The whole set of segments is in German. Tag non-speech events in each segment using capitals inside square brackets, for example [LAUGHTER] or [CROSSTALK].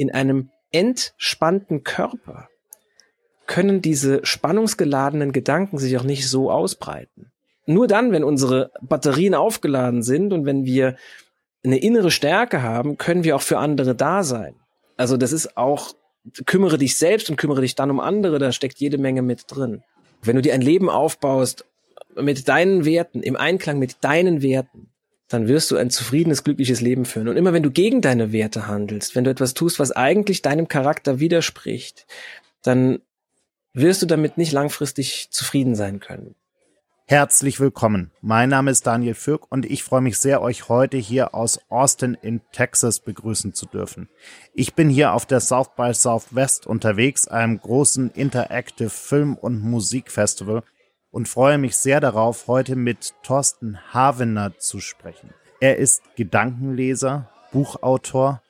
in einem entspannten Körper können diese spannungsgeladenen Gedanken sich auch nicht so ausbreiten. Nur dann, wenn unsere Batterien aufgeladen sind und wenn wir eine innere Stärke haben, können wir auch für andere da sein. Also das ist auch, kümmere dich selbst und kümmere dich dann um andere, da steckt jede Menge mit drin. Wenn du dir ein Leben aufbaust mit deinen Werten, im Einklang mit deinen Werten, dann wirst du ein zufriedenes, glückliches Leben führen. Und immer wenn du gegen deine Werte handelst, wenn du etwas tust, was eigentlich deinem Charakter widerspricht, dann wirst du damit nicht langfristig zufrieden sein können. Herzlich willkommen. Mein Name ist Daniel Fürk und ich freue mich sehr, euch heute hier aus Austin in Texas begrüßen zu dürfen. Ich bin hier auf der South by Southwest unterwegs, einem großen Interactive Film- und Musikfestival und freue mich sehr darauf, heute mit Thorsten Havener zu sprechen. Er ist Gedankenleser, Buchautor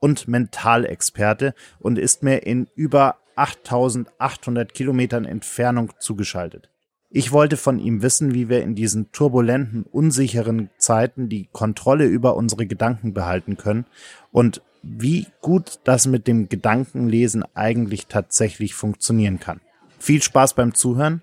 und Mentalexperte und ist mir in über 8800 Kilometern Entfernung zugeschaltet. Ich wollte von ihm wissen, wie wir in diesen turbulenten, unsicheren Zeiten die Kontrolle über unsere Gedanken behalten können und wie gut das mit dem Gedankenlesen eigentlich tatsächlich funktionieren kann. Viel Spaß beim Zuhören.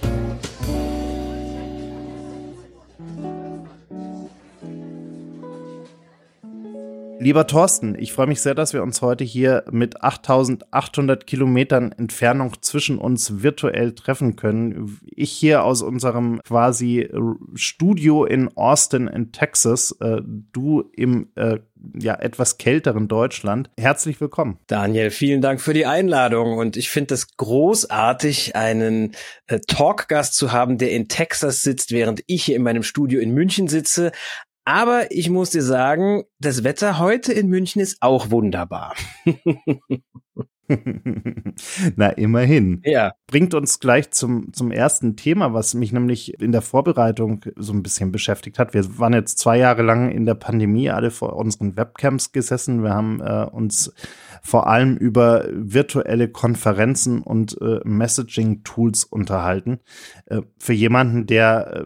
Lieber Thorsten, ich freue mich sehr, dass wir uns heute hier mit 8800 Kilometern Entfernung zwischen uns virtuell treffen können. Ich hier aus unserem quasi Studio in Austin in Texas, äh, du im äh, ja, etwas kälteren Deutschland. Herzlich willkommen. Daniel, vielen Dank für die Einladung und ich finde es großartig, einen äh, Talkgast zu haben, der in Texas sitzt, während ich hier in meinem Studio in München sitze. Aber ich muss dir sagen, das Wetter heute in München ist auch wunderbar. [LAUGHS] Na, immerhin. Ja. Bringt uns gleich zum, zum ersten Thema, was mich nämlich in der Vorbereitung so ein bisschen beschäftigt hat. Wir waren jetzt zwei Jahre lang in der Pandemie alle vor unseren Webcams gesessen. Wir haben äh, uns vor allem über virtuelle Konferenzen und äh, Messaging-Tools unterhalten. Äh, für jemanden, der äh,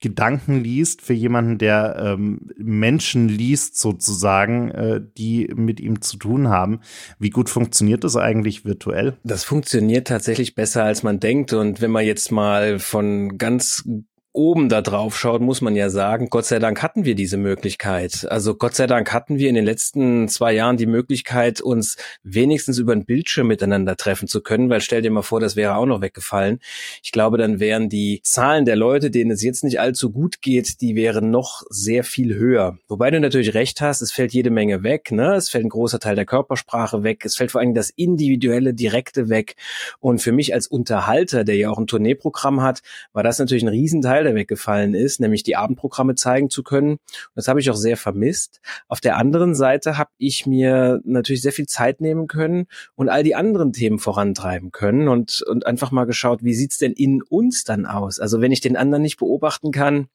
Gedanken liest, für jemanden, der ähm, Menschen liest, sozusagen, äh, die mit ihm zu tun haben. Wie gut funktioniert das eigentlich virtuell? Das funktioniert tatsächlich besser, als man denkt. Und wenn man jetzt mal von ganz oben da drauf schaut, muss man ja sagen, Gott sei Dank hatten wir diese Möglichkeit. Also Gott sei Dank hatten wir in den letzten zwei Jahren die Möglichkeit, uns wenigstens über einen Bildschirm miteinander treffen zu können, weil stell dir mal vor, das wäre auch noch weggefallen. Ich glaube, dann wären die Zahlen der Leute, denen es jetzt nicht allzu gut geht, die wären noch sehr viel höher. Wobei du natürlich recht hast, es fällt jede Menge weg, ne? Es fällt ein großer Teil der Körpersprache weg, es fällt vor allem das individuelle, direkte weg. Und für mich als Unterhalter, der ja auch ein Tourneeprogramm hat, war das natürlich ein Riesenteil der weggefallen ist, nämlich die Abendprogramme zeigen zu können. Das habe ich auch sehr vermisst. Auf der anderen Seite habe ich mir natürlich sehr viel Zeit nehmen können und all die anderen Themen vorantreiben können und, und einfach mal geschaut, wie sieht's denn in uns dann aus? Also wenn ich den anderen nicht beobachten kann,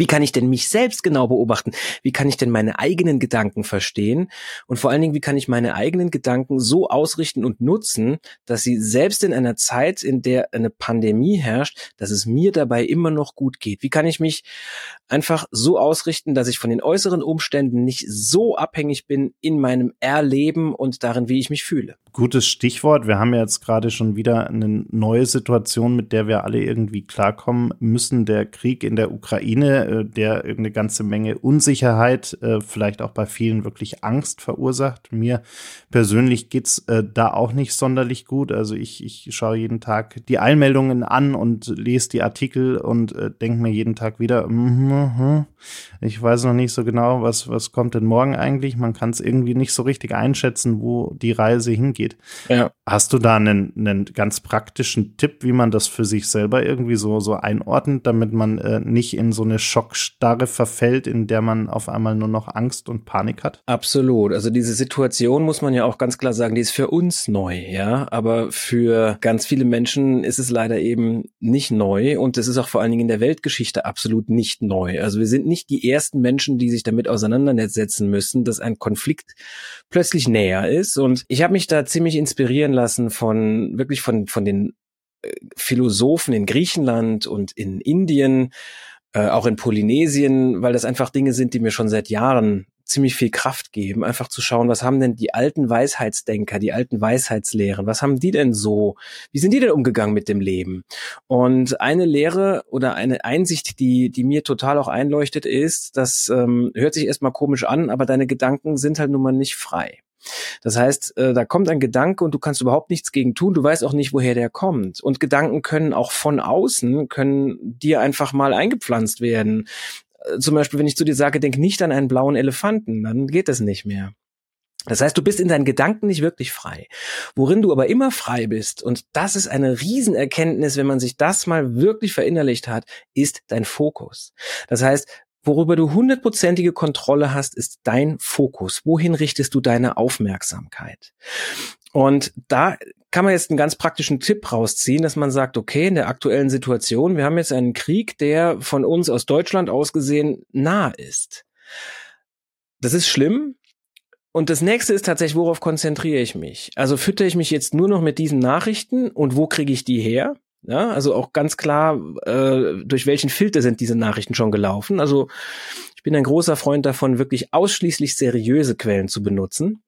wie kann ich denn mich selbst genau beobachten? Wie kann ich denn meine eigenen Gedanken verstehen? Und vor allen Dingen, wie kann ich meine eigenen Gedanken so ausrichten und nutzen, dass sie selbst in einer Zeit, in der eine Pandemie herrscht, dass es mir dabei immer noch gut geht? Wie kann ich mich einfach so ausrichten, dass ich von den äußeren Umständen nicht so abhängig bin in meinem Erleben und darin, wie ich mich fühle? Gutes Stichwort. Wir haben jetzt gerade schon wieder eine neue Situation, mit der wir alle irgendwie klarkommen müssen. Der Krieg in der Ukraine, äh, der eine ganze Menge Unsicherheit, äh, vielleicht auch bei vielen wirklich Angst verursacht. Mir persönlich geht's äh, da auch nicht sonderlich gut. Also ich, ich schaue jeden Tag die Einmeldungen an und lese die Artikel und denke mir jeden Tag wieder, mm -hmm, ich weiß noch nicht so genau, was, was kommt denn morgen eigentlich. Man kann es irgendwie nicht so richtig einschätzen, wo die Reise hingeht. Ja. Hast du da einen, einen ganz praktischen Tipp, wie man das für sich selber irgendwie so, so einordnet, damit man äh, nicht in so eine Schockstarre verfällt, in der man auf einmal nur noch Angst und Panik hat? Absolut. Also diese Situation muss man ja auch ganz klar sagen, die ist für uns neu, ja. Aber für ganz viele Menschen ist es leider eben nicht neu und es ist auch vor allen Dingen in der Weltgeschichte absolut nicht neu. Also wir sind nicht die ersten Menschen, die sich damit auseinandersetzen müssen, dass ein Konflikt plötzlich näher ist. Und ich habe mich da ziemlich inspirieren lassen von wirklich von von den äh, Philosophen in Griechenland und in Indien, äh, auch in Polynesien, weil das einfach Dinge sind, die mir schon seit Jahren ziemlich viel Kraft geben, einfach zu schauen, was haben denn die alten Weisheitsdenker, die alten Weisheitslehren, was haben die denn so, wie sind die denn umgegangen mit dem Leben? Und eine Lehre oder eine Einsicht, die, die mir total auch einleuchtet, ist, das ähm, hört sich erstmal komisch an, aber deine Gedanken sind halt nun mal nicht frei. Das heißt, äh, da kommt ein Gedanke und du kannst überhaupt nichts gegen tun. Du weißt auch nicht, woher der kommt. Und Gedanken können auch von außen, können dir einfach mal eingepflanzt werden. Äh, zum Beispiel, wenn ich zu dir sage, denk nicht an einen blauen Elefanten, dann geht das nicht mehr. Das heißt, du bist in deinen Gedanken nicht wirklich frei. Worin du aber immer frei bist, und das ist eine Riesenerkenntnis, wenn man sich das mal wirklich verinnerlicht hat, ist dein Fokus. Das heißt, Worüber du hundertprozentige Kontrolle hast, ist dein Fokus. Wohin richtest du deine Aufmerksamkeit? Und da kann man jetzt einen ganz praktischen Tipp rausziehen, dass man sagt, okay, in der aktuellen Situation, wir haben jetzt einen Krieg, der von uns aus Deutschland aus gesehen nah ist. Das ist schlimm. Und das nächste ist tatsächlich, worauf konzentriere ich mich? Also fütter ich mich jetzt nur noch mit diesen Nachrichten und wo kriege ich die her? Ja, also auch ganz klar, äh, durch welchen Filter sind diese Nachrichten schon gelaufen. Also ich bin ein großer Freund davon, wirklich ausschließlich seriöse Quellen zu benutzen.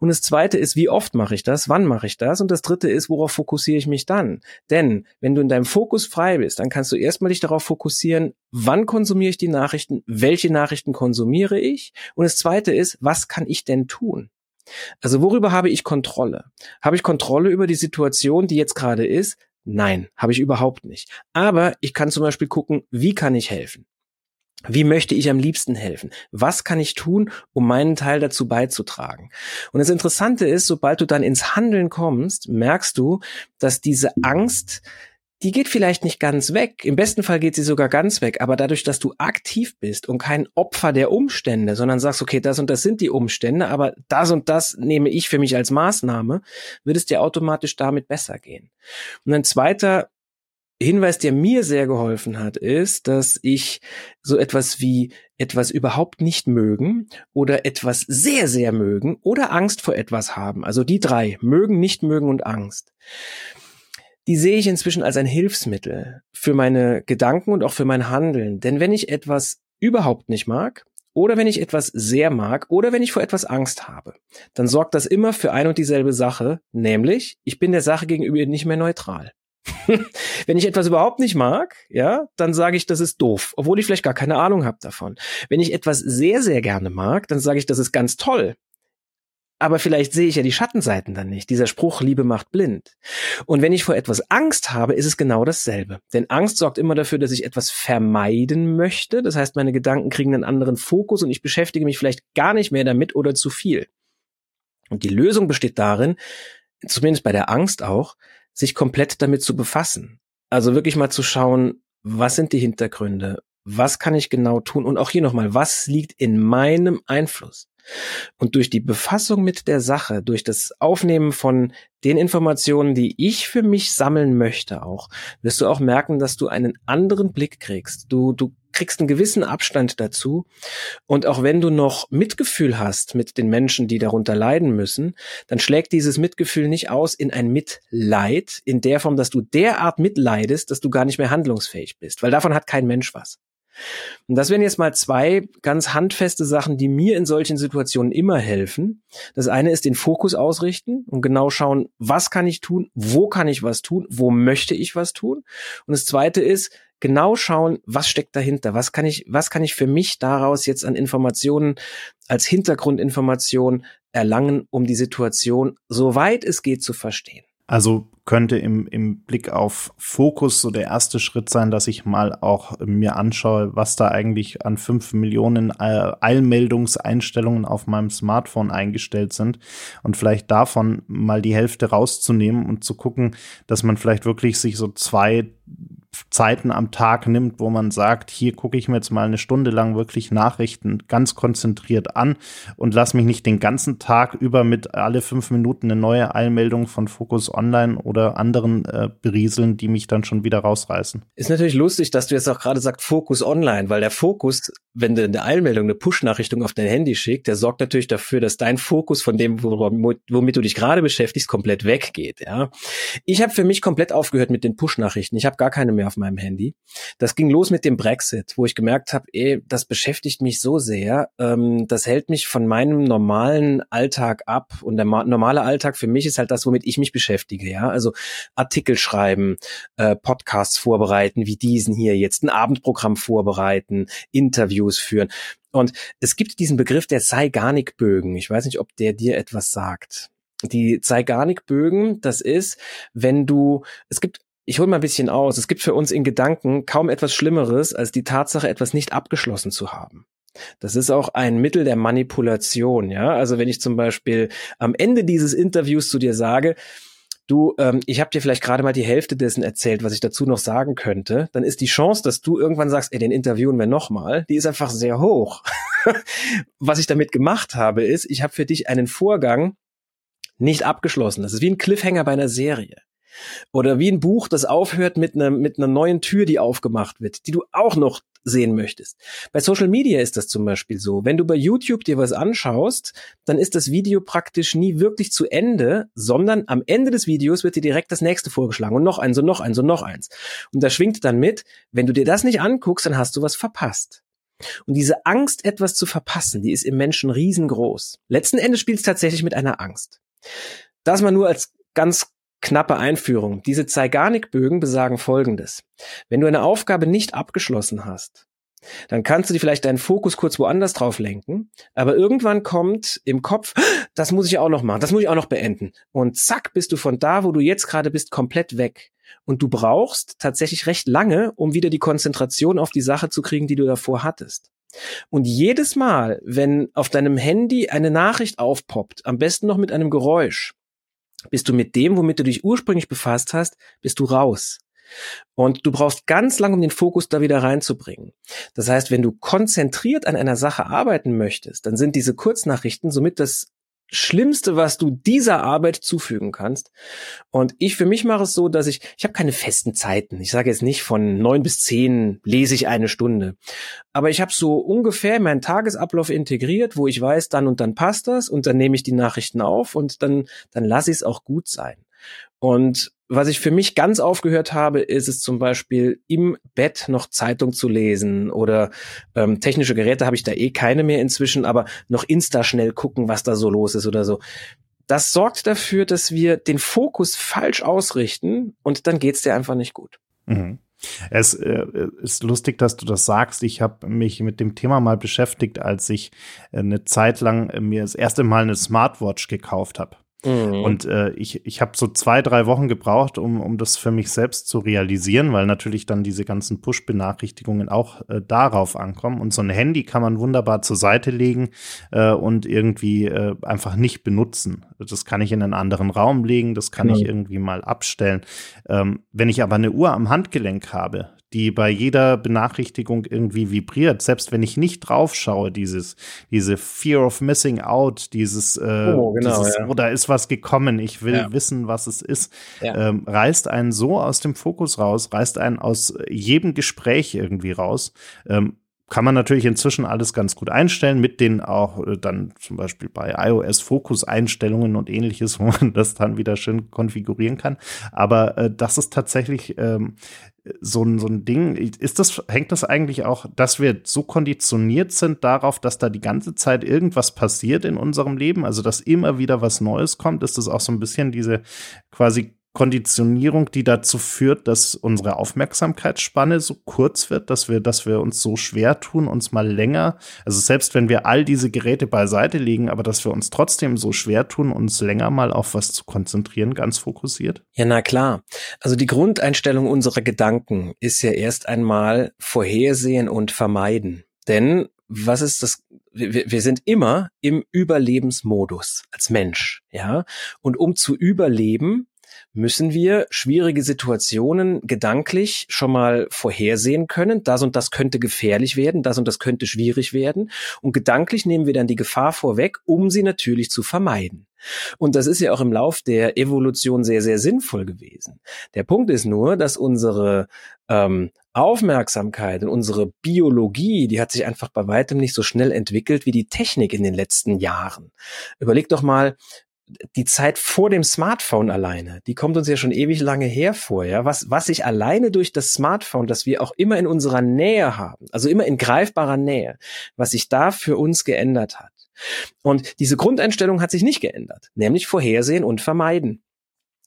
Und das zweite ist, wie oft mache ich das? Wann mache ich das? Und das dritte ist, worauf fokussiere ich mich dann? Denn wenn du in deinem Fokus frei bist, dann kannst du erstmal dich darauf fokussieren, wann konsumiere ich die Nachrichten? Welche Nachrichten konsumiere ich? Und das zweite ist, was kann ich denn tun? Also worüber habe ich Kontrolle? Habe ich Kontrolle über die Situation, die jetzt gerade ist? Nein, habe ich überhaupt nicht. Aber ich kann zum Beispiel gucken, wie kann ich helfen? Wie möchte ich am liebsten helfen? Was kann ich tun, um meinen Teil dazu beizutragen? Und das Interessante ist, sobald du dann ins Handeln kommst, merkst du, dass diese Angst die geht vielleicht nicht ganz weg. Im besten Fall geht sie sogar ganz weg. Aber dadurch, dass du aktiv bist und kein Opfer der Umstände, sondern sagst, okay, das und das sind die Umstände, aber das und das nehme ich für mich als Maßnahme, wird es dir automatisch damit besser gehen. Und ein zweiter Hinweis, der mir sehr geholfen hat, ist, dass ich so etwas wie etwas überhaupt nicht mögen oder etwas sehr, sehr mögen oder Angst vor etwas haben. Also die drei, mögen, nicht mögen und Angst die sehe ich inzwischen als ein Hilfsmittel für meine Gedanken und auch für mein Handeln. Denn wenn ich etwas überhaupt nicht mag, oder wenn ich etwas sehr mag, oder wenn ich vor etwas Angst habe, dann sorgt das immer für ein und dieselbe Sache, nämlich ich bin der Sache gegenüber nicht mehr neutral. [LAUGHS] wenn ich etwas überhaupt nicht mag, ja, dann sage ich, das ist doof, obwohl ich vielleicht gar keine Ahnung habe davon. Wenn ich etwas sehr, sehr gerne mag, dann sage ich, das ist ganz toll, aber vielleicht sehe ich ja die Schattenseiten dann nicht. Dieser Spruch, Liebe macht blind. Und wenn ich vor etwas Angst habe, ist es genau dasselbe. Denn Angst sorgt immer dafür, dass ich etwas vermeiden möchte. Das heißt, meine Gedanken kriegen einen anderen Fokus und ich beschäftige mich vielleicht gar nicht mehr damit oder zu viel. Und die Lösung besteht darin, zumindest bei der Angst auch, sich komplett damit zu befassen. Also wirklich mal zu schauen, was sind die Hintergründe? Was kann ich genau tun? Und auch hier nochmal, was liegt in meinem Einfluss? Und durch die Befassung mit der Sache, durch das Aufnehmen von den Informationen, die ich für mich sammeln möchte auch, wirst du auch merken, dass du einen anderen Blick kriegst. Du, du kriegst einen gewissen Abstand dazu. Und auch wenn du noch Mitgefühl hast mit den Menschen, die darunter leiden müssen, dann schlägt dieses Mitgefühl nicht aus in ein Mitleid, in der Form, dass du derart mitleidest, dass du gar nicht mehr handlungsfähig bist, weil davon hat kein Mensch was. Und das wären jetzt mal zwei ganz handfeste Sachen, die mir in solchen Situationen immer helfen. Das eine ist den Fokus ausrichten und genau schauen, was kann ich tun, wo kann ich was tun, wo möchte ich was tun. Und das zweite ist, genau schauen, was steckt dahinter, was kann ich, was kann ich für mich daraus jetzt an Informationen als Hintergrundinformation erlangen, um die Situation, soweit es geht, zu verstehen. Also könnte im, im Blick auf Fokus so der erste Schritt sein, dass ich mal auch mir anschaue, was da eigentlich an fünf Millionen äh, Eilmeldungseinstellungen auf meinem Smartphone eingestellt sind. Und vielleicht davon mal die Hälfte rauszunehmen und zu gucken, dass man vielleicht wirklich sich so zwei Zeiten am Tag nimmt, wo man sagt, hier gucke ich mir jetzt mal eine Stunde lang wirklich Nachrichten ganz konzentriert an und lass mich nicht den ganzen Tag über mit alle fünf Minuten eine neue Eilmeldung von Focus Online oder anderen äh, berieseln, die mich dann schon wieder rausreißen. Ist natürlich lustig, dass du jetzt auch gerade sagst Focus Online, weil der Fokus, wenn du eine Eilmeldung, eine Push-Nachrichtung auf dein Handy schickst, der sorgt natürlich dafür, dass dein Fokus von dem, womit du dich gerade beschäftigst, komplett weggeht. Ja, ich habe für mich komplett aufgehört mit den Push-Nachrichten. Ich habe gar keine mehr mehr auf meinem Handy. Das ging los mit dem Brexit, wo ich gemerkt habe, ey, das beschäftigt mich so sehr, ähm, das hält mich von meinem normalen Alltag ab. Und der normale Alltag für mich ist halt das, womit ich mich beschäftige, ja. Also Artikel schreiben, äh, Podcasts vorbereiten, wie diesen hier jetzt, ein Abendprogramm vorbereiten, Interviews führen. Und es gibt diesen Begriff der Zeigarnik-Bögen. Ich weiß nicht, ob der dir etwas sagt. Die Zeigarnik-Bögen, das ist, wenn du, es gibt ich hole mal ein bisschen aus. Es gibt für uns in Gedanken kaum etwas Schlimmeres, als die Tatsache, etwas nicht abgeschlossen zu haben. Das ist auch ein Mittel der Manipulation, ja. Also wenn ich zum Beispiel am Ende dieses Interviews zu dir sage, du, ähm, ich habe dir vielleicht gerade mal die Hälfte dessen erzählt, was ich dazu noch sagen könnte, dann ist die Chance, dass du irgendwann sagst, ey, den interviewen wir nochmal, die ist einfach sehr hoch. [LAUGHS] was ich damit gemacht habe, ist, ich habe für dich einen Vorgang nicht abgeschlossen. Das ist wie ein Cliffhanger bei einer Serie. Oder wie ein Buch, das aufhört mit einer, mit einer neuen Tür, die aufgemacht wird, die du auch noch sehen möchtest. Bei Social Media ist das zum Beispiel so. Wenn du bei YouTube dir was anschaust, dann ist das Video praktisch nie wirklich zu Ende, sondern am Ende des Videos wird dir direkt das nächste vorgeschlagen und noch eins und noch eins und noch eins. Und da schwingt dann mit, wenn du dir das nicht anguckst, dann hast du was verpasst. Und diese Angst, etwas zu verpassen, die ist im Menschen riesengroß. Letzten Endes spielt es tatsächlich mit einer Angst. Das mal nur als ganz Knappe Einführung. Diese Zeigarnik-Bögen besagen Folgendes. Wenn du eine Aufgabe nicht abgeschlossen hast, dann kannst du dir vielleicht deinen Fokus kurz woanders drauf lenken, aber irgendwann kommt im Kopf, das muss ich auch noch machen, das muss ich auch noch beenden. Und zack, bist du von da, wo du jetzt gerade bist, komplett weg. Und du brauchst tatsächlich recht lange, um wieder die Konzentration auf die Sache zu kriegen, die du davor hattest. Und jedes Mal, wenn auf deinem Handy eine Nachricht aufpoppt, am besten noch mit einem Geräusch, bist du mit dem, womit du dich ursprünglich befasst hast, bist du raus. Und du brauchst ganz lang, um den Fokus da wieder reinzubringen. Das heißt, wenn du konzentriert an einer Sache arbeiten möchtest, dann sind diese Kurznachrichten somit das Schlimmste, was du dieser Arbeit zufügen kannst. Und ich für mich mache es so, dass ich, ich habe keine festen Zeiten. Ich sage jetzt nicht von neun bis zehn lese ich eine Stunde. Aber ich habe so ungefähr meinen Tagesablauf integriert, wo ich weiß, dann und dann passt das und dann nehme ich die Nachrichten auf und dann, dann lasse ich es auch gut sein. Und was ich für mich ganz aufgehört habe, ist es zum Beispiel im Bett noch Zeitung zu lesen oder ähm, technische Geräte habe ich da eh keine mehr inzwischen, aber noch Insta schnell gucken, was da so los ist oder so. Das sorgt dafür, dass wir den Fokus falsch ausrichten und dann geht's dir einfach nicht gut. Mhm. Es äh, ist lustig, dass du das sagst. Ich habe mich mit dem Thema mal beschäftigt, als ich äh, eine Zeit lang äh, mir das erste Mal eine Smartwatch gekauft habe. Mhm. Und äh, ich, ich habe so zwei, drei Wochen gebraucht, um, um das für mich selbst zu realisieren, weil natürlich dann diese ganzen Push-Benachrichtigungen auch äh, darauf ankommen. Und so ein Handy kann man wunderbar zur Seite legen äh, und irgendwie äh, einfach nicht benutzen. Das kann ich in einen anderen Raum legen, das kann mhm. ich irgendwie mal abstellen. Ähm, wenn ich aber eine Uhr am Handgelenk habe, die bei jeder Benachrichtigung irgendwie vibriert, selbst wenn ich nicht drauf schaue, dieses, diese Fear of Missing Out, dieses, äh, oh, genau, dieses ja. oh, da ist was gekommen, ich will ja. wissen, was es ist, ja. ähm, reißt einen so aus dem Fokus raus, reißt einen aus jedem Gespräch irgendwie raus. Ähm, kann man natürlich inzwischen alles ganz gut einstellen, mit den auch äh, dann zum Beispiel bei iOS Fokus-Einstellungen und ähnliches, [LAUGHS] wo man das dann wieder schön konfigurieren kann. Aber äh, das ist tatsächlich ähm, so ein, so ein Ding. Ist das, hängt das eigentlich auch, dass wir so konditioniert sind darauf, dass da die ganze Zeit irgendwas passiert in unserem Leben, also dass immer wieder was Neues kommt? Ist das auch so ein bisschen diese quasi Konditionierung, die dazu führt, dass unsere Aufmerksamkeitsspanne so kurz wird, dass wir, dass wir uns so schwer tun, uns mal länger, also selbst wenn wir all diese Geräte beiseite legen, aber dass wir uns trotzdem so schwer tun, uns länger mal auf was zu konzentrieren, ganz fokussiert? Ja, na klar. Also die Grundeinstellung unserer Gedanken ist ja erst einmal vorhersehen und vermeiden. Denn was ist das? Wir, wir sind immer im Überlebensmodus als Mensch, ja. Und um zu überleben, müssen wir schwierige Situationen gedanklich schon mal vorhersehen können. Das und das könnte gefährlich werden, das und das könnte schwierig werden. Und gedanklich nehmen wir dann die Gefahr vorweg, um sie natürlich zu vermeiden. Und das ist ja auch im Lauf der Evolution sehr, sehr sinnvoll gewesen. Der Punkt ist nur, dass unsere ähm, Aufmerksamkeit und unsere Biologie, die hat sich einfach bei weitem nicht so schnell entwickelt wie die Technik in den letzten Jahren. Überleg doch mal, die Zeit vor dem Smartphone alleine, die kommt uns ja schon ewig lange hervor, ja. Was, was sich alleine durch das Smartphone, das wir auch immer in unserer Nähe haben, also immer in greifbarer Nähe, was sich da für uns geändert hat. Und diese Grundeinstellung hat sich nicht geändert, nämlich vorhersehen und vermeiden.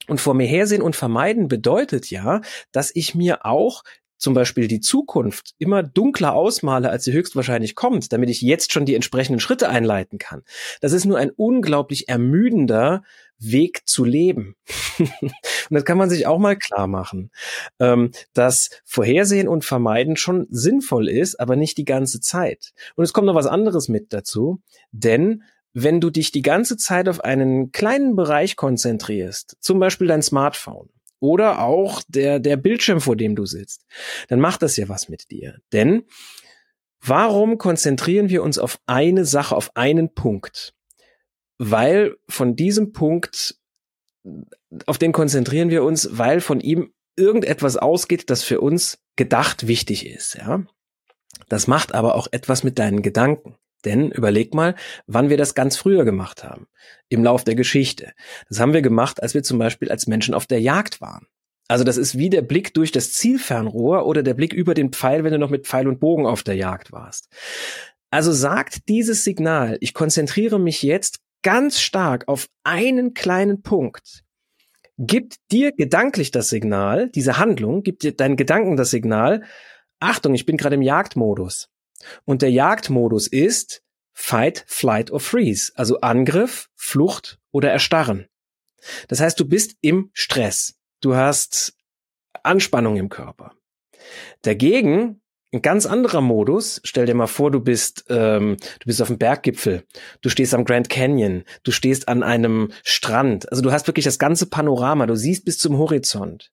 Und vor mir hersehen und vermeiden bedeutet ja, dass ich mir auch zum Beispiel die Zukunft immer dunkler ausmale, als sie höchstwahrscheinlich kommt, damit ich jetzt schon die entsprechenden Schritte einleiten kann. Das ist nur ein unglaublich ermüdender Weg zu leben. [LAUGHS] und das kann man sich auch mal klar machen, ähm, dass Vorhersehen und Vermeiden schon sinnvoll ist, aber nicht die ganze Zeit. Und es kommt noch was anderes mit dazu, denn wenn du dich die ganze Zeit auf einen kleinen Bereich konzentrierst, zum Beispiel dein Smartphone, oder auch der, der Bildschirm, vor dem du sitzt, dann macht das ja was mit dir. Denn warum konzentrieren wir uns auf eine Sache, auf einen Punkt? Weil von diesem Punkt, auf den konzentrieren wir uns, weil von ihm irgendetwas ausgeht, das für uns gedacht wichtig ist, ja. Das macht aber auch etwas mit deinen Gedanken. Denn überleg mal, wann wir das ganz früher gemacht haben. Im Lauf der Geschichte. Das haben wir gemacht, als wir zum Beispiel als Menschen auf der Jagd waren. Also das ist wie der Blick durch das Zielfernrohr oder der Blick über den Pfeil, wenn du noch mit Pfeil und Bogen auf der Jagd warst. Also sagt dieses Signal, ich konzentriere mich jetzt ganz stark auf einen kleinen Punkt, gibt dir gedanklich das Signal, diese Handlung, gibt dir deinen Gedanken das Signal, Achtung, ich bin gerade im Jagdmodus. Und der Jagdmodus ist Fight, Flight or Freeze, also Angriff, Flucht oder Erstarren. Das heißt, du bist im Stress. Du hast Anspannung im Körper. Dagegen ein ganz anderer Modus. Stell dir mal vor, du bist ähm, du bist auf dem Berggipfel, du stehst am Grand Canyon, du stehst an einem Strand. Also du hast wirklich das ganze Panorama. Du siehst bis zum Horizont.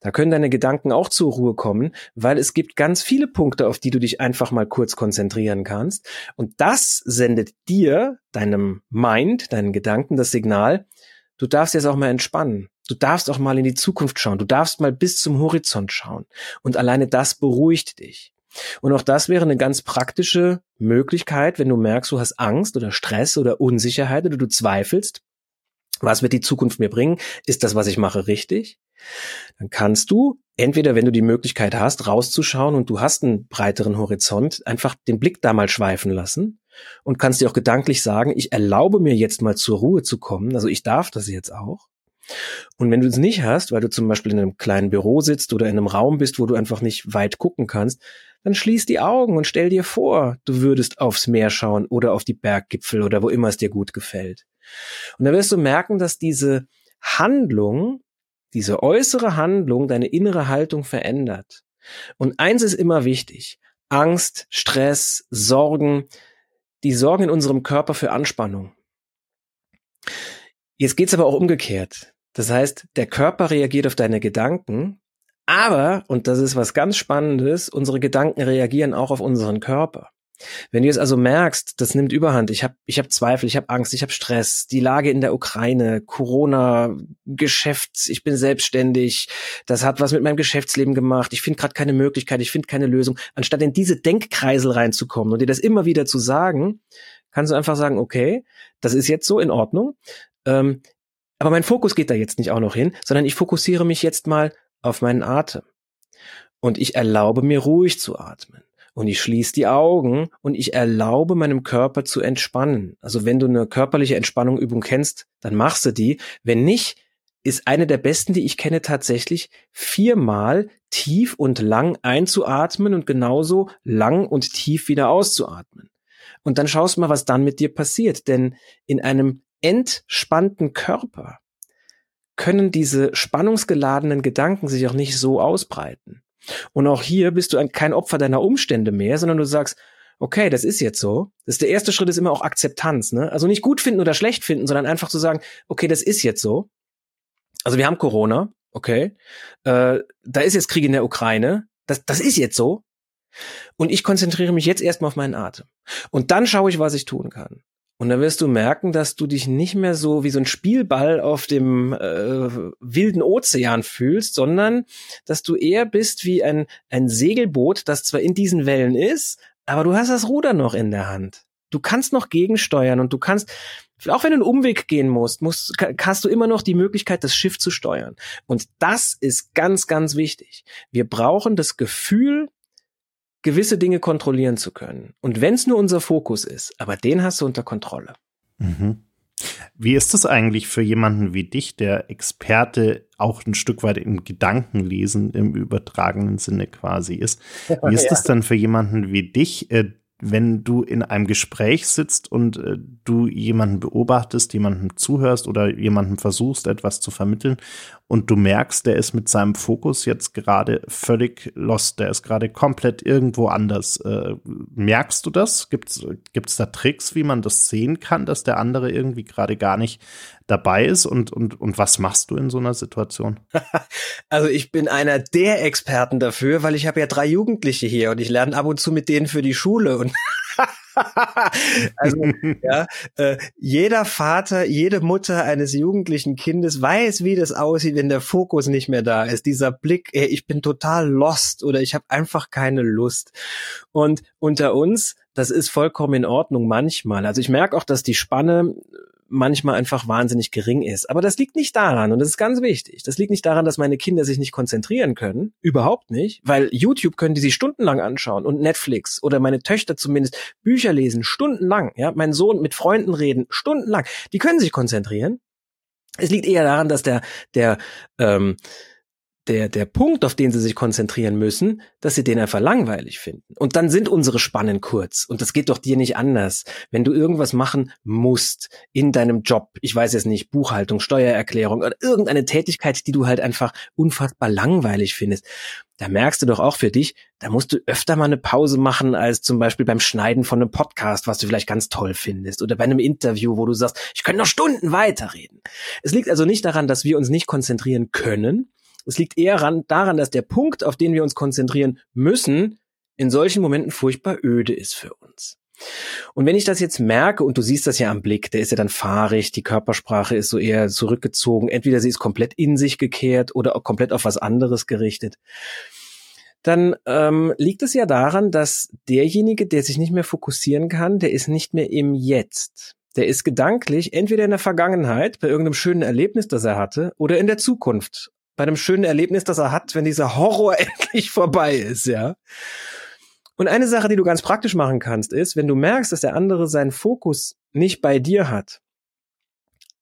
Da können deine Gedanken auch zur Ruhe kommen, weil es gibt ganz viele Punkte, auf die du dich einfach mal kurz konzentrieren kannst. Und das sendet dir, deinem Mind, deinen Gedanken das Signal, du darfst jetzt auch mal entspannen. Du darfst auch mal in die Zukunft schauen. Du darfst mal bis zum Horizont schauen. Und alleine das beruhigt dich. Und auch das wäre eine ganz praktische Möglichkeit, wenn du merkst, du hast Angst oder Stress oder Unsicherheit oder du zweifelst, was wird die Zukunft mir bringen? Ist das, was ich mache, richtig? Dann kannst du entweder, wenn du die Möglichkeit hast, rauszuschauen und du hast einen breiteren Horizont, einfach den Blick da mal schweifen lassen und kannst dir auch gedanklich sagen, ich erlaube mir jetzt mal zur Ruhe zu kommen. Also ich darf das jetzt auch. Und wenn du es nicht hast, weil du zum Beispiel in einem kleinen Büro sitzt oder in einem Raum bist, wo du einfach nicht weit gucken kannst, dann schließ die Augen und stell dir vor, du würdest aufs Meer schauen oder auf die Berggipfel oder wo immer es dir gut gefällt. Und da wirst du merken, dass diese Handlung, diese äußere Handlung deine innere Haltung verändert. Und eins ist immer wichtig. Angst, Stress, Sorgen, die sorgen in unserem Körper für Anspannung. Jetzt geht's aber auch umgekehrt. Das heißt, der Körper reagiert auf deine Gedanken, aber, und das ist was ganz Spannendes, unsere Gedanken reagieren auch auf unseren Körper. Wenn du jetzt also merkst, das nimmt Überhand, ich habe ich hab Zweifel, ich habe Angst, ich habe Stress, die Lage in der Ukraine, Corona, Geschäfts, ich bin selbstständig, das hat was mit meinem Geschäftsleben gemacht, ich finde gerade keine Möglichkeit, ich finde keine Lösung, anstatt in diese Denkkreisel reinzukommen und dir das immer wieder zu sagen, kannst du einfach sagen, okay, das ist jetzt so in Ordnung, ähm, aber mein Fokus geht da jetzt nicht auch noch hin, sondern ich fokussiere mich jetzt mal auf meinen Atem. Und ich erlaube mir ruhig zu atmen und ich schließe die Augen und ich erlaube meinem Körper zu entspannen. Also wenn du eine körperliche Entspannungsübung kennst, dann machst du die. Wenn nicht, ist eine der besten, die ich kenne, tatsächlich viermal tief und lang einzuatmen und genauso lang und tief wieder auszuatmen. Und dann schaust mal, was dann mit dir passiert. Denn in einem entspannten Körper können diese spannungsgeladenen Gedanken sich auch nicht so ausbreiten. Und auch hier bist du kein Opfer deiner Umstände mehr, sondern du sagst, okay, das ist jetzt so. Das ist der erste Schritt ist immer auch Akzeptanz, ne? Also nicht gut finden oder schlecht finden, sondern einfach zu sagen, okay, das ist jetzt so. Also wir haben Corona, okay. Äh, da ist jetzt Krieg in der Ukraine. Das, das ist jetzt so. Und ich konzentriere mich jetzt erstmal auf meinen Atem. Und dann schaue ich, was ich tun kann. Und dann wirst du merken, dass du dich nicht mehr so wie so ein Spielball auf dem äh, wilden Ozean fühlst, sondern dass du eher bist wie ein, ein Segelboot, das zwar in diesen Wellen ist, aber du hast das Ruder noch in der Hand. Du kannst noch gegensteuern und du kannst, auch wenn du einen Umweg gehen musst, musst, hast du immer noch die Möglichkeit, das Schiff zu steuern. Und das ist ganz, ganz wichtig. Wir brauchen das Gefühl, gewisse Dinge kontrollieren zu können. Und wenn es nur unser Fokus ist, aber den hast du unter Kontrolle. Mhm. Wie ist das eigentlich für jemanden wie dich, der Experte auch ein Stück weit im Gedankenlesen im übertragenen Sinne quasi ist? [LAUGHS] Wie ist das dann für jemanden wie dich, äh, wenn du in einem Gespräch sitzt und äh, du jemanden beobachtest, jemandem zuhörst oder jemandem versuchst, etwas zu vermitteln und du merkst, der ist mit seinem Fokus jetzt gerade völlig lost, der ist gerade komplett irgendwo anders. Äh, merkst du das? Gibt es da Tricks, wie man das sehen kann, dass der andere irgendwie gerade gar nicht dabei ist und, und, und was machst du in so einer Situation? [LAUGHS] Also ich bin einer der Experten dafür, weil ich habe ja drei Jugendliche hier und ich lerne ab und zu mit denen für die Schule und [LAUGHS] [LAUGHS] also ja, äh, jeder Vater, jede Mutter eines jugendlichen Kindes weiß, wie das aussieht, wenn der Fokus nicht mehr da ist. Dieser Blick, ey, ich bin total lost oder ich habe einfach keine Lust. Und unter uns, das ist vollkommen in Ordnung manchmal. Also ich merke auch, dass die Spanne manchmal einfach wahnsinnig gering ist. Aber das liegt nicht daran, und das ist ganz wichtig, das liegt nicht daran, dass meine Kinder sich nicht konzentrieren können, überhaupt nicht, weil YouTube können die sich stundenlang anschauen und Netflix oder meine Töchter zumindest Bücher lesen, stundenlang, ja, mein Sohn mit Freunden reden, stundenlang, die können sich konzentrieren. Es liegt eher daran, dass der, der, ähm, der, der Punkt, auf den sie sich konzentrieren müssen, dass sie den einfach langweilig finden. Und dann sind unsere Spannen kurz. Und das geht doch dir nicht anders. Wenn du irgendwas machen musst in deinem Job, ich weiß jetzt nicht, Buchhaltung, Steuererklärung oder irgendeine Tätigkeit, die du halt einfach unfassbar langweilig findest, da merkst du doch auch für dich, da musst du öfter mal eine Pause machen als zum Beispiel beim Schneiden von einem Podcast, was du vielleicht ganz toll findest, oder bei einem Interview, wo du sagst, ich könnte noch Stunden weiterreden. Es liegt also nicht daran, dass wir uns nicht konzentrieren können, es liegt eher ran, daran, dass der Punkt, auf den wir uns konzentrieren müssen, in solchen Momenten furchtbar öde ist für uns. Und wenn ich das jetzt merke, und du siehst das ja am Blick, der ist ja dann fahrig, die Körpersprache ist so eher zurückgezogen, entweder sie ist komplett in sich gekehrt oder auch komplett auf was anderes gerichtet, dann ähm, liegt es ja daran, dass derjenige, der sich nicht mehr fokussieren kann, der ist nicht mehr im Jetzt. Der ist gedanklich entweder in der Vergangenheit bei irgendeinem schönen Erlebnis, das er hatte, oder in der Zukunft bei einem schönen Erlebnis, das er hat, wenn dieser Horror [LAUGHS] endlich vorbei ist, ja. Und eine Sache, die du ganz praktisch machen kannst, ist, wenn du merkst, dass der andere seinen Fokus nicht bei dir hat,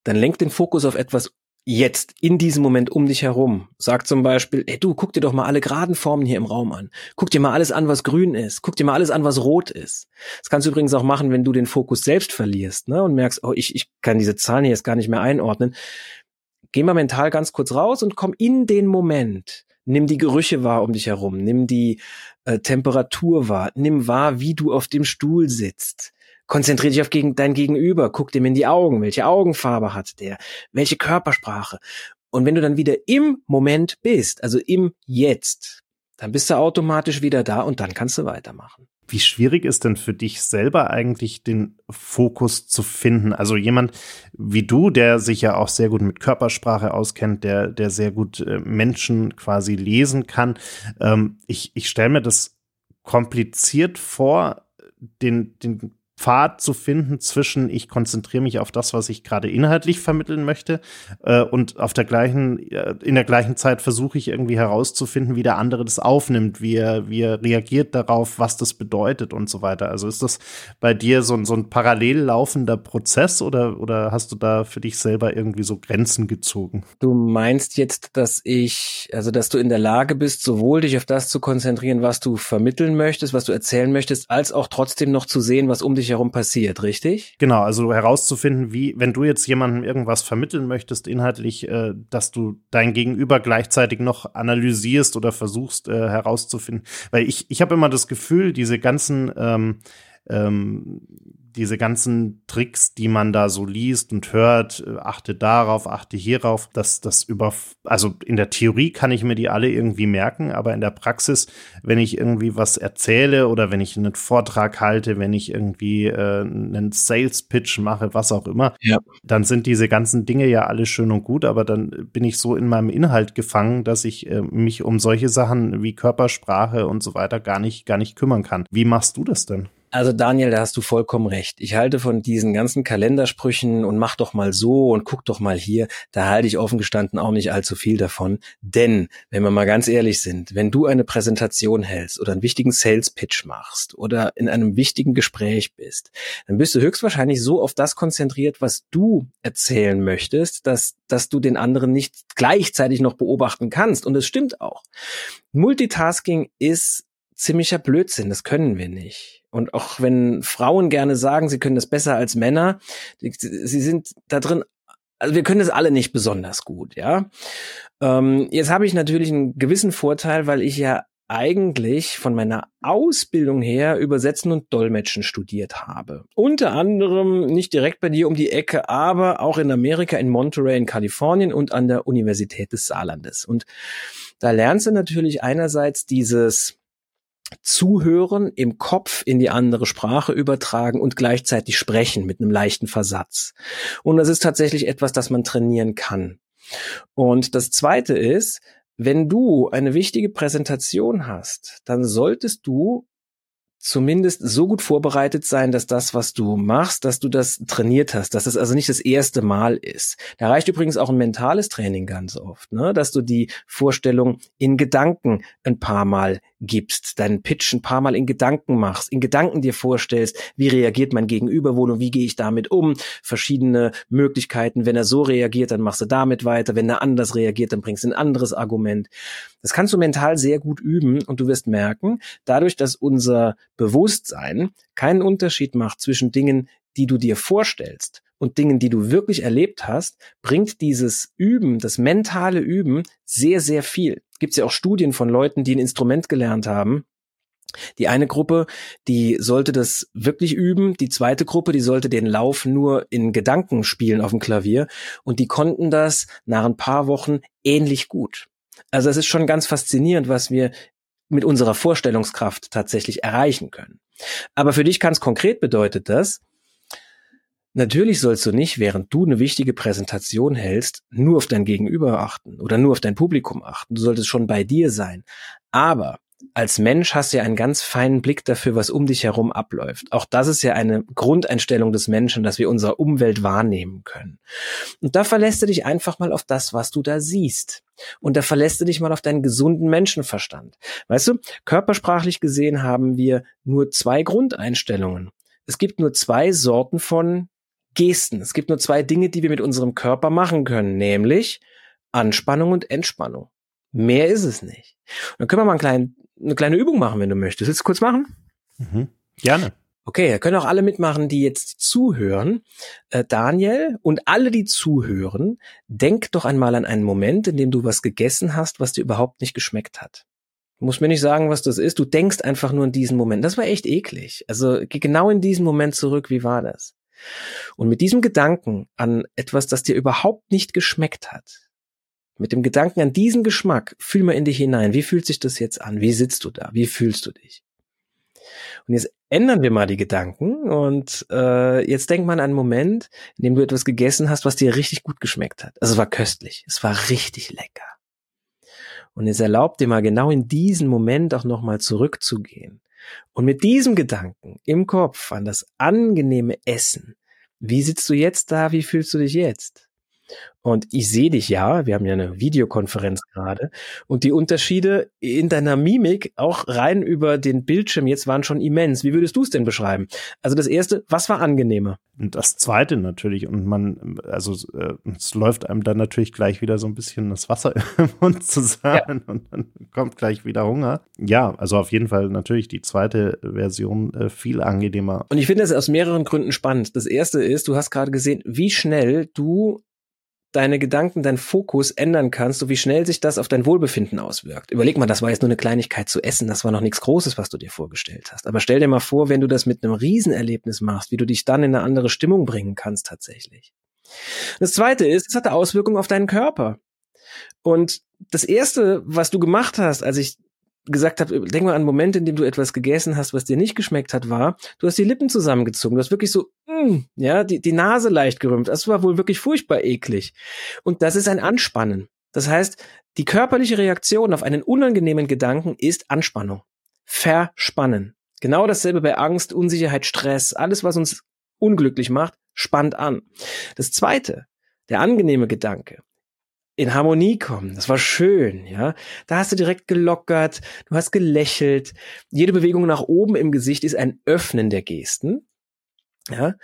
dann lenk den Fokus auf etwas jetzt, in diesem Moment um dich herum. Sag zum Beispiel, ey du, guck dir doch mal alle geraden Formen hier im Raum an. Guck dir mal alles an, was grün ist. Guck dir mal alles an, was rot ist. Das kannst du übrigens auch machen, wenn du den Fokus selbst verlierst, ne? Und merkst, oh, ich, ich kann diese Zahlen hier jetzt gar nicht mehr einordnen geh mal mental ganz kurz raus und komm in den Moment. Nimm die Gerüche wahr um dich herum, nimm die äh, Temperatur wahr, nimm wahr, wie du auf dem Stuhl sitzt. Konzentrier dich auf gegen, dein Gegenüber, guck dem in die Augen, welche Augenfarbe hat der, welche Körpersprache. Und wenn du dann wieder im Moment bist, also im Jetzt, dann bist du automatisch wieder da und dann kannst du weitermachen. Wie schwierig ist denn für dich selber eigentlich den Fokus zu finden? Also jemand wie du, der sich ja auch sehr gut mit Körpersprache auskennt, der, der sehr gut äh, Menschen quasi lesen kann. Ähm, ich ich stelle mir das kompliziert vor, den, den Pfad zu finden zwischen, ich konzentriere mich auf das, was ich gerade inhaltlich vermitteln möchte, äh, und auf der gleichen, äh, in der gleichen Zeit versuche ich irgendwie herauszufinden, wie der andere das aufnimmt, wie er, wie er reagiert darauf, was das bedeutet und so weiter. Also ist das bei dir so, so ein parallel laufender Prozess oder, oder hast du da für dich selber irgendwie so Grenzen gezogen? Du meinst jetzt, dass ich, also dass du in der Lage bist, sowohl dich auf das zu konzentrieren, was du vermitteln möchtest, was du erzählen möchtest, als auch trotzdem noch zu sehen, was um dich herum passiert, richtig? Genau, also herauszufinden, wie, wenn du jetzt jemandem irgendwas vermitteln möchtest, inhaltlich, äh, dass du dein Gegenüber gleichzeitig noch analysierst oder versuchst äh, herauszufinden. Weil ich, ich habe immer das Gefühl, diese ganzen ähm, ähm, diese ganzen Tricks, die man da so liest und hört, äh, achte darauf, achte hierauf, dass das über, also in der Theorie kann ich mir die alle irgendwie merken, aber in der Praxis, wenn ich irgendwie was erzähle oder wenn ich einen Vortrag halte, wenn ich irgendwie äh, einen Sales Pitch mache, was auch immer, ja. dann sind diese ganzen Dinge ja alle schön und gut, aber dann bin ich so in meinem Inhalt gefangen, dass ich äh, mich um solche Sachen wie Körpersprache und so weiter gar nicht, gar nicht kümmern kann. Wie machst du das denn? Also Daniel, da hast du vollkommen recht. Ich halte von diesen ganzen Kalendersprüchen und mach doch mal so und guck doch mal hier, da halte ich offen gestanden auch nicht allzu viel davon. Denn, wenn wir mal ganz ehrlich sind, wenn du eine Präsentation hältst oder einen wichtigen Sales Pitch machst oder in einem wichtigen Gespräch bist, dann bist du höchstwahrscheinlich so auf das konzentriert, was du erzählen möchtest, dass, dass du den anderen nicht gleichzeitig noch beobachten kannst. Und es stimmt auch. Multitasking ist ziemlicher Blödsinn, das können wir nicht. Und auch wenn Frauen gerne sagen, sie können das besser als Männer, sie sind da drin, also wir können das alle nicht besonders gut, ja. Ähm, jetzt habe ich natürlich einen gewissen Vorteil, weil ich ja eigentlich von meiner Ausbildung her Übersetzen und Dolmetschen studiert habe. Unter anderem nicht direkt bei dir um die Ecke, aber auch in Amerika, in Monterey in Kalifornien und an der Universität des Saarlandes. Und da lernst du natürlich einerseits dieses Zuhören im Kopf in die andere Sprache übertragen und gleichzeitig sprechen mit einem leichten Versatz. Und das ist tatsächlich etwas, das man trainieren kann. Und das zweite ist, wenn du eine wichtige Präsentation hast, dann solltest du zumindest so gut vorbereitet sein, dass das, was du machst, dass du das trainiert hast, dass es also nicht das erste Mal ist. Da reicht übrigens auch ein mentales Training ganz oft, ne? dass du die Vorstellung in Gedanken ein paar Mal gibst, deinen Pitch ein paar Mal in Gedanken machst, in Gedanken dir vorstellst, wie reagiert mein Gegenüber wohl und wie gehe ich damit um, verschiedene Möglichkeiten, wenn er so reagiert, dann machst du damit weiter, wenn er anders reagiert, dann bringst du ein anderes Argument. Das kannst du mental sehr gut üben und du wirst merken, dadurch, dass unser Bewusstsein keinen Unterschied macht zwischen Dingen, die du dir vorstellst und Dingen, die du wirklich erlebt hast, bringt dieses Üben, das mentale Üben sehr, sehr viel. Gibt es ja auch Studien von Leuten, die ein Instrument gelernt haben. Die eine Gruppe, die sollte das wirklich üben. Die zweite Gruppe, die sollte den Lauf nur in Gedanken spielen auf dem Klavier. Und die konnten das nach ein paar Wochen ähnlich gut. Also es ist schon ganz faszinierend, was wir mit unserer Vorstellungskraft tatsächlich erreichen können. Aber für dich ganz konkret bedeutet das, Natürlich sollst du nicht, während du eine wichtige Präsentation hältst, nur auf dein Gegenüber achten oder nur auf dein Publikum achten. Du solltest schon bei dir sein. Aber als Mensch hast du ja einen ganz feinen Blick dafür, was um dich herum abläuft. Auch das ist ja eine Grundeinstellung des Menschen, dass wir unsere Umwelt wahrnehmen können. Und da verlässt du dich einfach mal auf das, was du da siehst. Und da verlässt du dich mal auf deinen gesunden Menschenverstand. Weißt du, körpersprachlich gesehen haben wir nur zwei Grundeinstellungen. Es gibt nur zwei Sorten von Gesten. Es gibt nur zwei Dinge, die wir mit unserem Körper machen können, nämlich Anspannung und Entspannung. Mehr ist es nicht. Und dann können wir mal einen kleinen, eine kleine Übung machen, wenn du möchtest. Willst du kurz machen? Mhm. Gerne. Okay, da können auch alle mitmachen, die jetzt zuhören. Äh, Daniel und alle, die zuhören, denk doch einmal an einen Moment, in dem du was gegessen hast, was dir überhaupt nicht geschmeckt hat. Du musst mir nicht sagen, was das ist. Du denkst einfach nur an diesen Moment. Das war echt eklig. Also geh genau in diesen Moment zurück. Wie war das? Und mit diesem Gedanken an etwas, das dir überhaupt nicht geschmeckt hat, mit dem Gedanken an diesen Geschmack, fühl mal in dich hinein. Wie fühlt sich das jetzt an? Wie sitzt du da? Wie fühlst du dich? Und jetzt ändern wir mal die Gedanken und äh, jetzt denk mal an einen Moment, in dem du etwas gegessen hast, was dir richtig gut geschmeckt hat. Also es war köstlich, es war richtig lecker. Und jetzt erlaubt dir mal genau in diesen Moment auch nochmal zurückzugehen Und mit diesem Gedanken im Kopf an das angenehme Essen, wie sitzt du jetzt da, wie fühlst du dich jetzt? Und ich sehe dich ja, wir haben ja eine Videokonferenz gerade, und die Unterschiede in deiner Mimik, auch rein über den Bildschirm jetzt, waren schon immens. Wie würdest du es denn beschreiben? Also das erste, was war angenehmer? Und das zweite natürlich, und man, also äh, es läuft einem dann natürlich gleich wieder so ein bisschen das Wasser [LAUGHS] im Mund zusammen ja. und dann kommt gleich wieder Hunger. Ja, also auf jeden Fall natürlich die zweite Version äh, viel angenehmer. Und ich finde das aus mehreren Gründen spannend. Das erste ist, du hast gerade gesehen, wie schnell du deine Gedanken, deinen Fokus ändern kannst, so wie schnell sich das auf dein Wohlbefinden auswirkt. Überleg mal, das war jetzt nur eine Kleinigkeit zu essen, das war noch nichts Großes, was du dir vorgestellt hast. Aber stell dir mal vor, wenn du das mit einem Riesenerlebnis machst, wie du dich dann in eine andere Stimmung bringen kannst tatsächlich. Das zweite ist, es hatte Auswirkungen auf deinen Körper. Und das erste, was du gemacht hast, als ich gesagt habe, denk mal an einen Moment, in dem du etwas gegessen hast, was dir nicht geschmeckt hat, war, du hast die Lippen zusammengezogen, du hast wirklich so, mm, ja, die, die Nase leicht gerümpft. Das war wohl wirklich furchtbar eklig. Und das ist ein Anspannen. Das heißt, die körperliche Reaktion auf einen unangenehmen Gedanken ist Anspannung. Verspannen. Genau dasselbe bei Angst, Unsicherheit, Stress, alles, was uns unglücklich macht, spannt an. Das zweite, der angenehme Gedanke, in Harmonie kommen. Das war schön, ja. Da hast du direkt gelockert, du hast gelächelt. Jede Bewegung nach oben im Gesicht ist ein Öffnen der Gesten. Ja.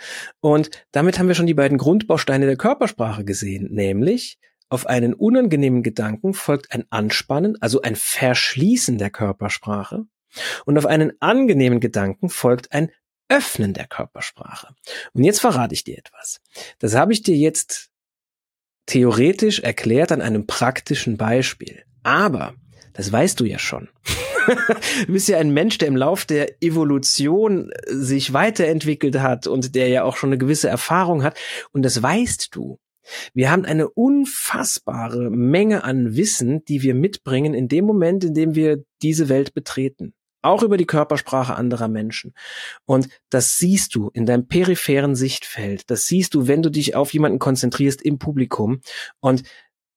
Und damit haben wir schon die beiden Grundbausteine der Körpersprache gesehen, nämlich auf einen unangenehmen Gedanken folgt ein Anspannen, also ein Verschließen der Körpersprache. Und auf einen angenehmen Gedanken folgt ein Öffnen der Körpersprache. Und jetzt verrate ich dir etwas. Das habe ich dir jetzt theoretisch erklärt an einem praktischen Beispiel. Aber, das weißt du ja schon. [LAUGHS] du bist ja ein Mensch, der im Lauf der Evolution sich weiterentwickelt hat und der ja auch schon eine gewisse Erfahrung hat. Und das weißt du. Wir haben eine unfassbare Menge an Wissen, die wir mitbringen in dem Moment, in dem wir diese Welt betreten auch über die Körpersprache anderer Menschen. Und das siehst du in deinem peripheren Sichtfeld. Das siehst du, wenn du dich auf jemanden konzentrierst im Publikum. Und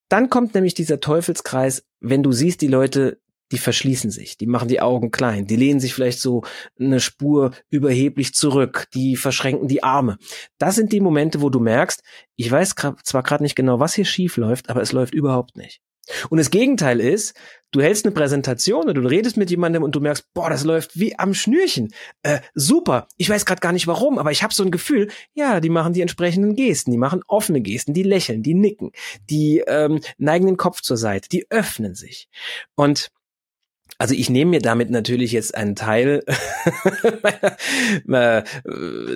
dann kommt nämlich dieser Teufelskreis, wenn du siehst, die Leute, die verschließen sich, die machen die Augen klein, die lehnen sich vielleicht so eine Spur überheblich zurück, die verschränken die Arme. Das sind die Momente, wo du merkst, ich weiß zwar gerade nicht genau, was hier schief läuft, aber es läuft überhaupt nicht. Und das Gegenteil ist, du hältst eine Präsentation oder du redest mit jemandem und du merkst, boah, das läuft wie am Schnürchen. Äh, super. Ich weiß gerade gar nicht warum, aber ich habe so ein Gefühl, ja, die machen die entsprechenden Gesten, die machen offene Gesten, die lächeln, die nicken, die ähm, neigen den Kopf zur Seite, die öffnen sich. Und also ich nehme mir damit natürlich jetzt einen Teil [LAUGHS] äh,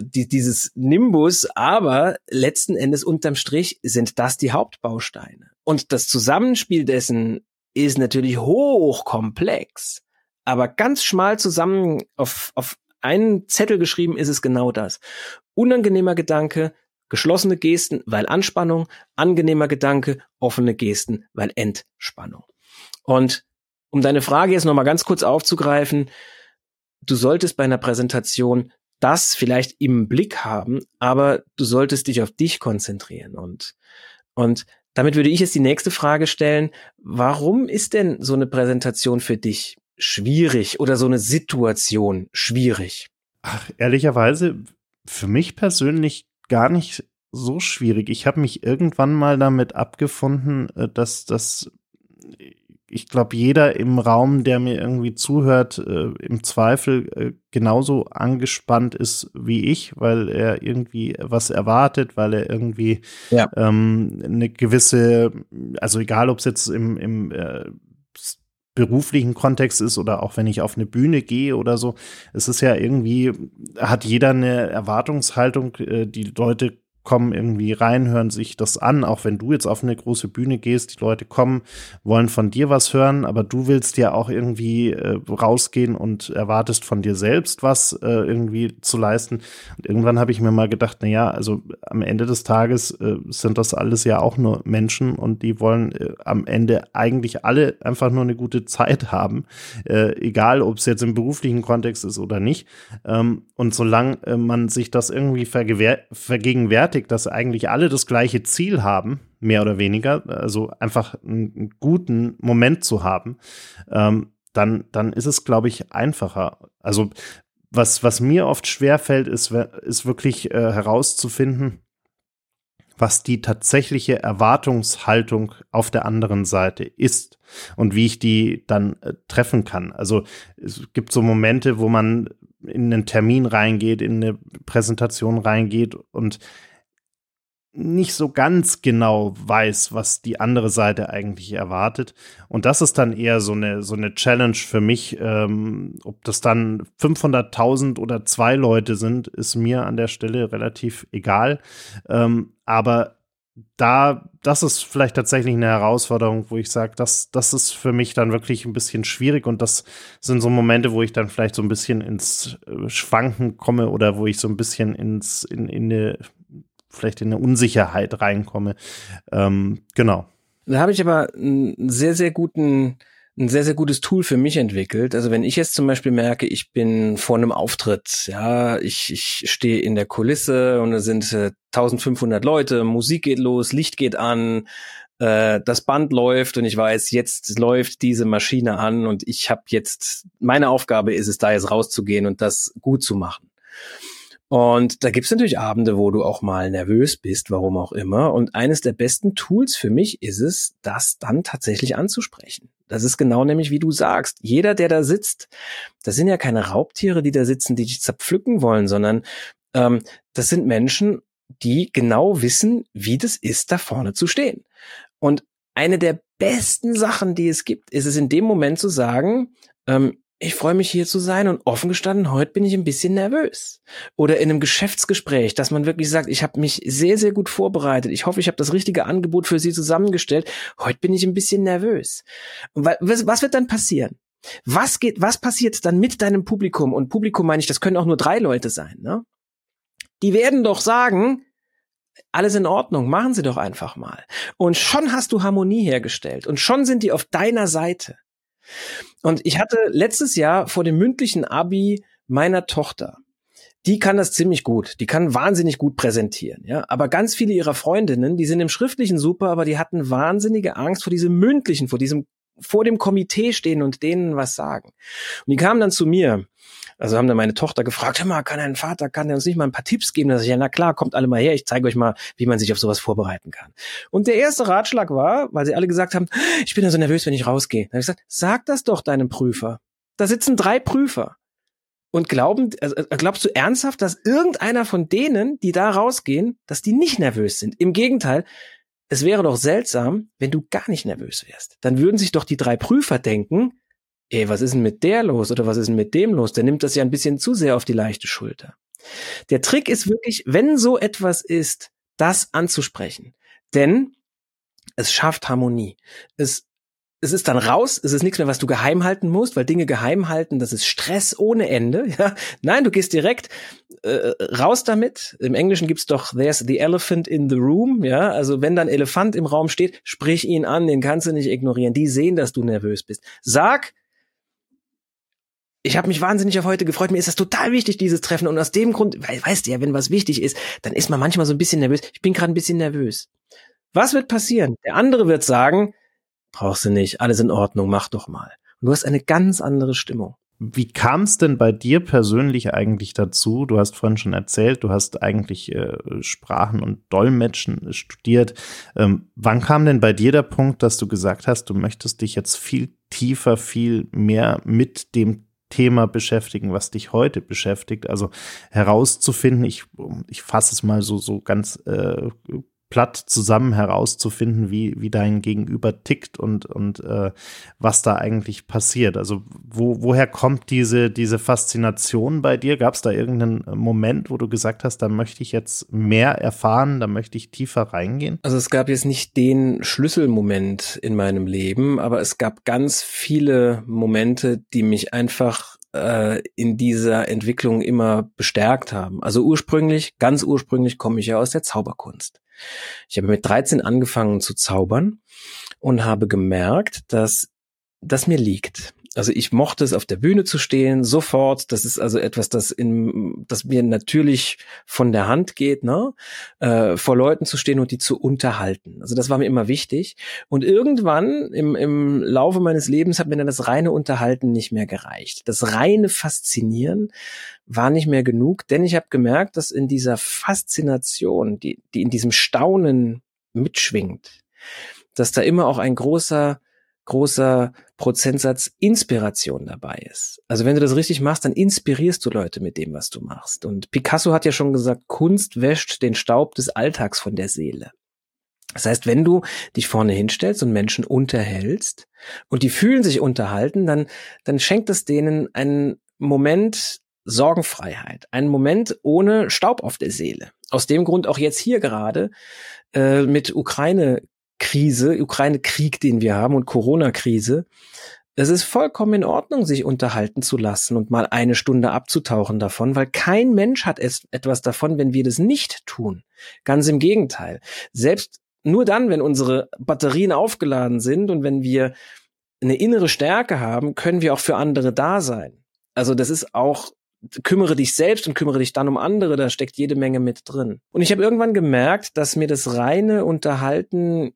dieses Nimbus, aber letzten Endes unterm Strich sind das die Hauptbausteine. Und das Zusammenspiel dessen ist natürlich hochkomplex, aber ganz schmal zusammen auf, auf einen Zettel geschrieben ist es genau das. Unangenehmer Gedanke, geschlossene Gesten, weil Anspannung, angenehmer Gedanke, offene Gesten, weil Entspannung. Und um deine Frage jetzt nochmal ganz kurz aufzugreifen, du solltest bei einer Präsentation das vielleicht im Blick haben, aber du solltest dich auf dich konzentrieren und, und damit würde ich jetzt die nächste Frage stellen. Warum ist denn so eine Präsentation für dich schwierig oder so eine Situation schwierig? Ach, ehrlicherweise, für mich persönlich gar nicht so schwierig. Ich habe mich irgendwann mal damit abgefunden, äh, dass das ich glaube, jeder im Raum, der mir irgendwie zuhört, äh, im Zweifel äh, genauso angespannt ist wie ich, weil er irgendwie was erwartet, weil er irgendwie ja. ähm, eine gewisse, also egal ob es jetzt im, im äh, beruflichen Kontext ist oder auch wenn ich auf eine Bühne gehe oder so, es ist ja irgendwie, hat jeder eine Erwartungshaltung, äh, die Leute kommen irgendwie rein, hören sich das an, auch wenn du jetzt auf eine große Bühne gehst, die Leute kommen, wollen von dir was hören, aber du willst ja auch irgendwie äh, rausgehen und erwartest von dir selbst was äh, irgendwie zu leisten. Und irgendwann habe ich mir mal gedacht, na ja, also am Ende des Tages äh, sind das alles ja auch nur Menschen und die wollen äh, am Ende eigentlich alle einfach nur eine gute Zeit haben, äh, egal ob es jetzt im beruflichen Kontext ist oder nicht. Ähm, und solange äh, man sich das irgendwie vergegenwärtigt, bestätigt, dass eigentlich alle das gleiche Ziel haben, mehr oder weniger, also einfach einen guten Moment zu haben, ähm, dann, dann ist es, glaube ich, einfacher. Also was, was mir oft schwerfällt, ist, ist wirklich äh, herauszufinden, was die tatsächliche Erwartungshaltung auf der anderen Seite ist und wie ich die dann äh, treffen kann. Also es gibt so Momente, wo man in einen Termin reingeht, in eine Präsentation reingeht und nicht so ganz genau weiß, was die andere Seite eigentlich erwartet. Und das ist dann eher so eine, so eine Challenge für mich. Ähm, ob das dann 500.000 oder zwei Leute sind, ist mir an der Stelle relativ egal. Ähm, aber da, das ist vielleicht tatsächlich eine Herausforderung, wo ich sage, das, das ist für mich dann wirklich ein bisschen schwierig und das sind so Momente, wo ich dann vielleicht so ein bisschen ins äh, Schwanken komme oder wo ich so ein bisschen ins, in, in eine vielleicht in eine Unsicherheit reinkomme. Ähm, genau. Da habe ich aber einen sehr, sehr guten, ein sehr, sehr gutes Tool für mich entwickelt. Also wenn ich jetzt zum Beispiel merke, ich bin vor einem Auftritt, ja, ich, ich stehe in der Kulisse und da sind äh, 1500 Leute, Musik geht los, Licht geht an, äh, das Band läuft und ich weiß, jetzt läuft diese Maschine an und ich habe jetzt, meine Aufgabe ist es, da jetzt rauszugehen und das gut zu machen. Und da gibt's natürlich Abende, wo du auch mal nervös bist, warum auch immer. Und eines der besten Tools für mich ist es, das dann tatsächlich anzusprechen. Das ist genau nämlich, wie du sagst. Jeder, der da sitzt, das sind ja keine Raubtiere, die da sitzen, die dich zerpflücken wollen, sondern ähm, das sind Menschen, die genau wissen, wie das ist, da vorne zu stehen. Und eine der besten Sachen, die es gibt, ist es in dem Moment zu sagen, ähm, ich freue mich hier zu sein und offen gestanden, heute bin ich ein bisschen nervös. Oder in einem Geschäftsgespräch, dass man wirklich sagt, ich habe mich sehr, sehr gut vorbereitet. Ich hoffe, ich habe das richtige Angebot für Sie zusammengestellt. Heute bin ich ein bisschen nervös. Und was wird dann passieren? Was geht, was passiert dann mit deinem Publikum? Und Publikum meine ich, das können auch nur drei Leute sein, ne? Die werden doch sagen, alles in Ordnung, machen Sie doch einfach mal. Und schon hast du Harmonie hergestellt und schon sind die auf deiner Seite. Und ich hatte letztes Jahr vor dem mündlichen Abi meiner Tochter, die kann das ziemlich gut. Die kann wahnsinnig gut präsentieren, ja. Aber ganz viele ihrer Freundinnen, die sind im Schriftlichen super, aber die hatten wahnsinnige Angst vor diesem mündlichen, vor diesem vor dem Komitee stehen und denen was sagen. Und die kamen dann zu mir also haben dann meine Tochter gefragt, hör mal, kann ein Vater, kann er uns nicht mal ein paar Tipps geben? Dass ich, ja, na klar, kommt alle mal her, ich zeige euch mal, wie man sich auf sowas vorbereiten kann. Und der erste Ratschlag war, weil sie alle gesagt haben, ich bin ja so nervös, wenn ich rausgehe. Da habe ich gesagt, sag das doch deinem Prüfer. Da sitzen drei Prüfer. Und glauben, also äh, glaubst du ernsthaft, dass irgendeiner von denen, die da rausgehen, dass die nicht nervös sind? Im Gegenteil, es wäre doch seltsam, wenn du gar nicht nervös wärst. Dann würden sich doch die drei Prüfer denken, ey, was ist denn mit der los oder was ist denn mit dem los? Der nimmt das ja ein bisschen zu sehr auf die leichte Schulter. Der Trick ist wirklich, wenn so etwas ist, das anzusprechen. Denn es schafft Harmonie. Es, es ist dann raus, es ist nichts mehr, was du geheim halten musst, weil Dinge geheim halten, das ist Stress ohne Ende. Ja? Nein, du gehst direkt äh, raus damit. Im Englischen gibt's doch There's the elephant in the room. Ja, also wenn dann Elefant im Raum steht, sprich ihn an, den kannst du nicht ignorieren. Die sehen, dass du nervös bist. Sag, ich habe mich wahnsinnig auf heute gefreut. Mir ist das total wichtig, dieses Treffen. Und aus dem Grund, weil, weißt du ja, wenn was wichtig ist, dann ist man manchmal so ein bisschen nervös. Ich bin gerade ein bisschen nervös. Was wird passieren? Der andere wird sagen, brauchst du nicht, alles in Ordnung, mach doch mal. Und du hast eine ganz andere Stimmung. Wie kam es denn bei dir persönlich eigentlich dazu? Du hast vorhin schon erzählt, du hast eigentlich äh, Sprachen und Dolmetschen studiert. Ähm, wann kam denn bei dir der Punkt, dass du gesagt hast, du möchtest dich jetzt viel tiefer, viel mehr mit dem Thema beschäftigen, was dich heute beschäftigt. Also herauszufinden, ich, ich fasse es mal so, so ganz äh, platt zusammen herauszufinden, wie, wie dein Gegenüber tickt und, und äh, was da eigentlich passiert. Also wo, woher kommt diese, diese Faszination bei dir? Gab es da irgendeinen Moment, wo du gesagt hast, da möchte ich jetzt mehr erfahren, da möchte ich tiefer reingehen? Also es gab jetzt nicht den Schlüsselmoment in meinem Leben, aber es gab ganz viele Momente, die mich einfach äh, in dieser Entwicklung immer bestärkt haben. Also ursprünglich, ganz ursprünglich komme ich ja aus der Zauberkunst. Ich habe mit 13 angefangen zu zaubern und habe gemerkt, dass das mir liegt. Also ich mochte es, auf der Bühne zu stehen, sofort. Das ist also etwas, das in, das mir natürlich von der Hand geht, ne? Äh, vor Leuten zu stehen und die zu unterhalten. Also das war mir immer wichtig. Und irgendwann im, im Laufe meines Lebens hat mir dann das reine Unterhalten nicht mehr gereicht. Das reine Faszinieren war nicht mehr genug, denn ich habe gemerkt, dass in dieser Faszination, die, die in diesem Staunen mitschwingt, dass da immer auch ein großer großer Prozentsatz Inspiration dabei ist. Also wenn du das richtig machst, dann inspirierst du Leute mit dem, was du machst. Und Picasso hat ja schon gesagt, Kunst wäscht den Staub des Alltags von der Seele. Das heißt, wenn du dich vorne hinstellst und Menschen unterhältst und die fühlen sich unterhalten, dann, dann schenkt es denen einen Moment Sorgenfreiheit, einen Moment ohne Staub auf der Seele. Aus dem Grund auch jetzt hier gerade äh, mit Ukraine Krise, Ukraine-Krieg, den wir haben und Corona-Krise, es ist vollkommen in Ordnung, sich unterhalten zu lassen und mal eine Stunde abzutauchen davon, weil kein Mensch hat es etwas davon, wenn wir das nicht tun. Ganz im Gegenteil. Selbst nur dann, wenn unsere Batterien aufgeladen sind und wenn wir eine innere Stärke haben, können wir auch für andere da sein. Also das ist auch kümmere dich selbst und kümmere dich dann um andere, da steckt jede Menge mit drin. Und ich habe irgendwann gemerkt, dass mir das reine Unterhalten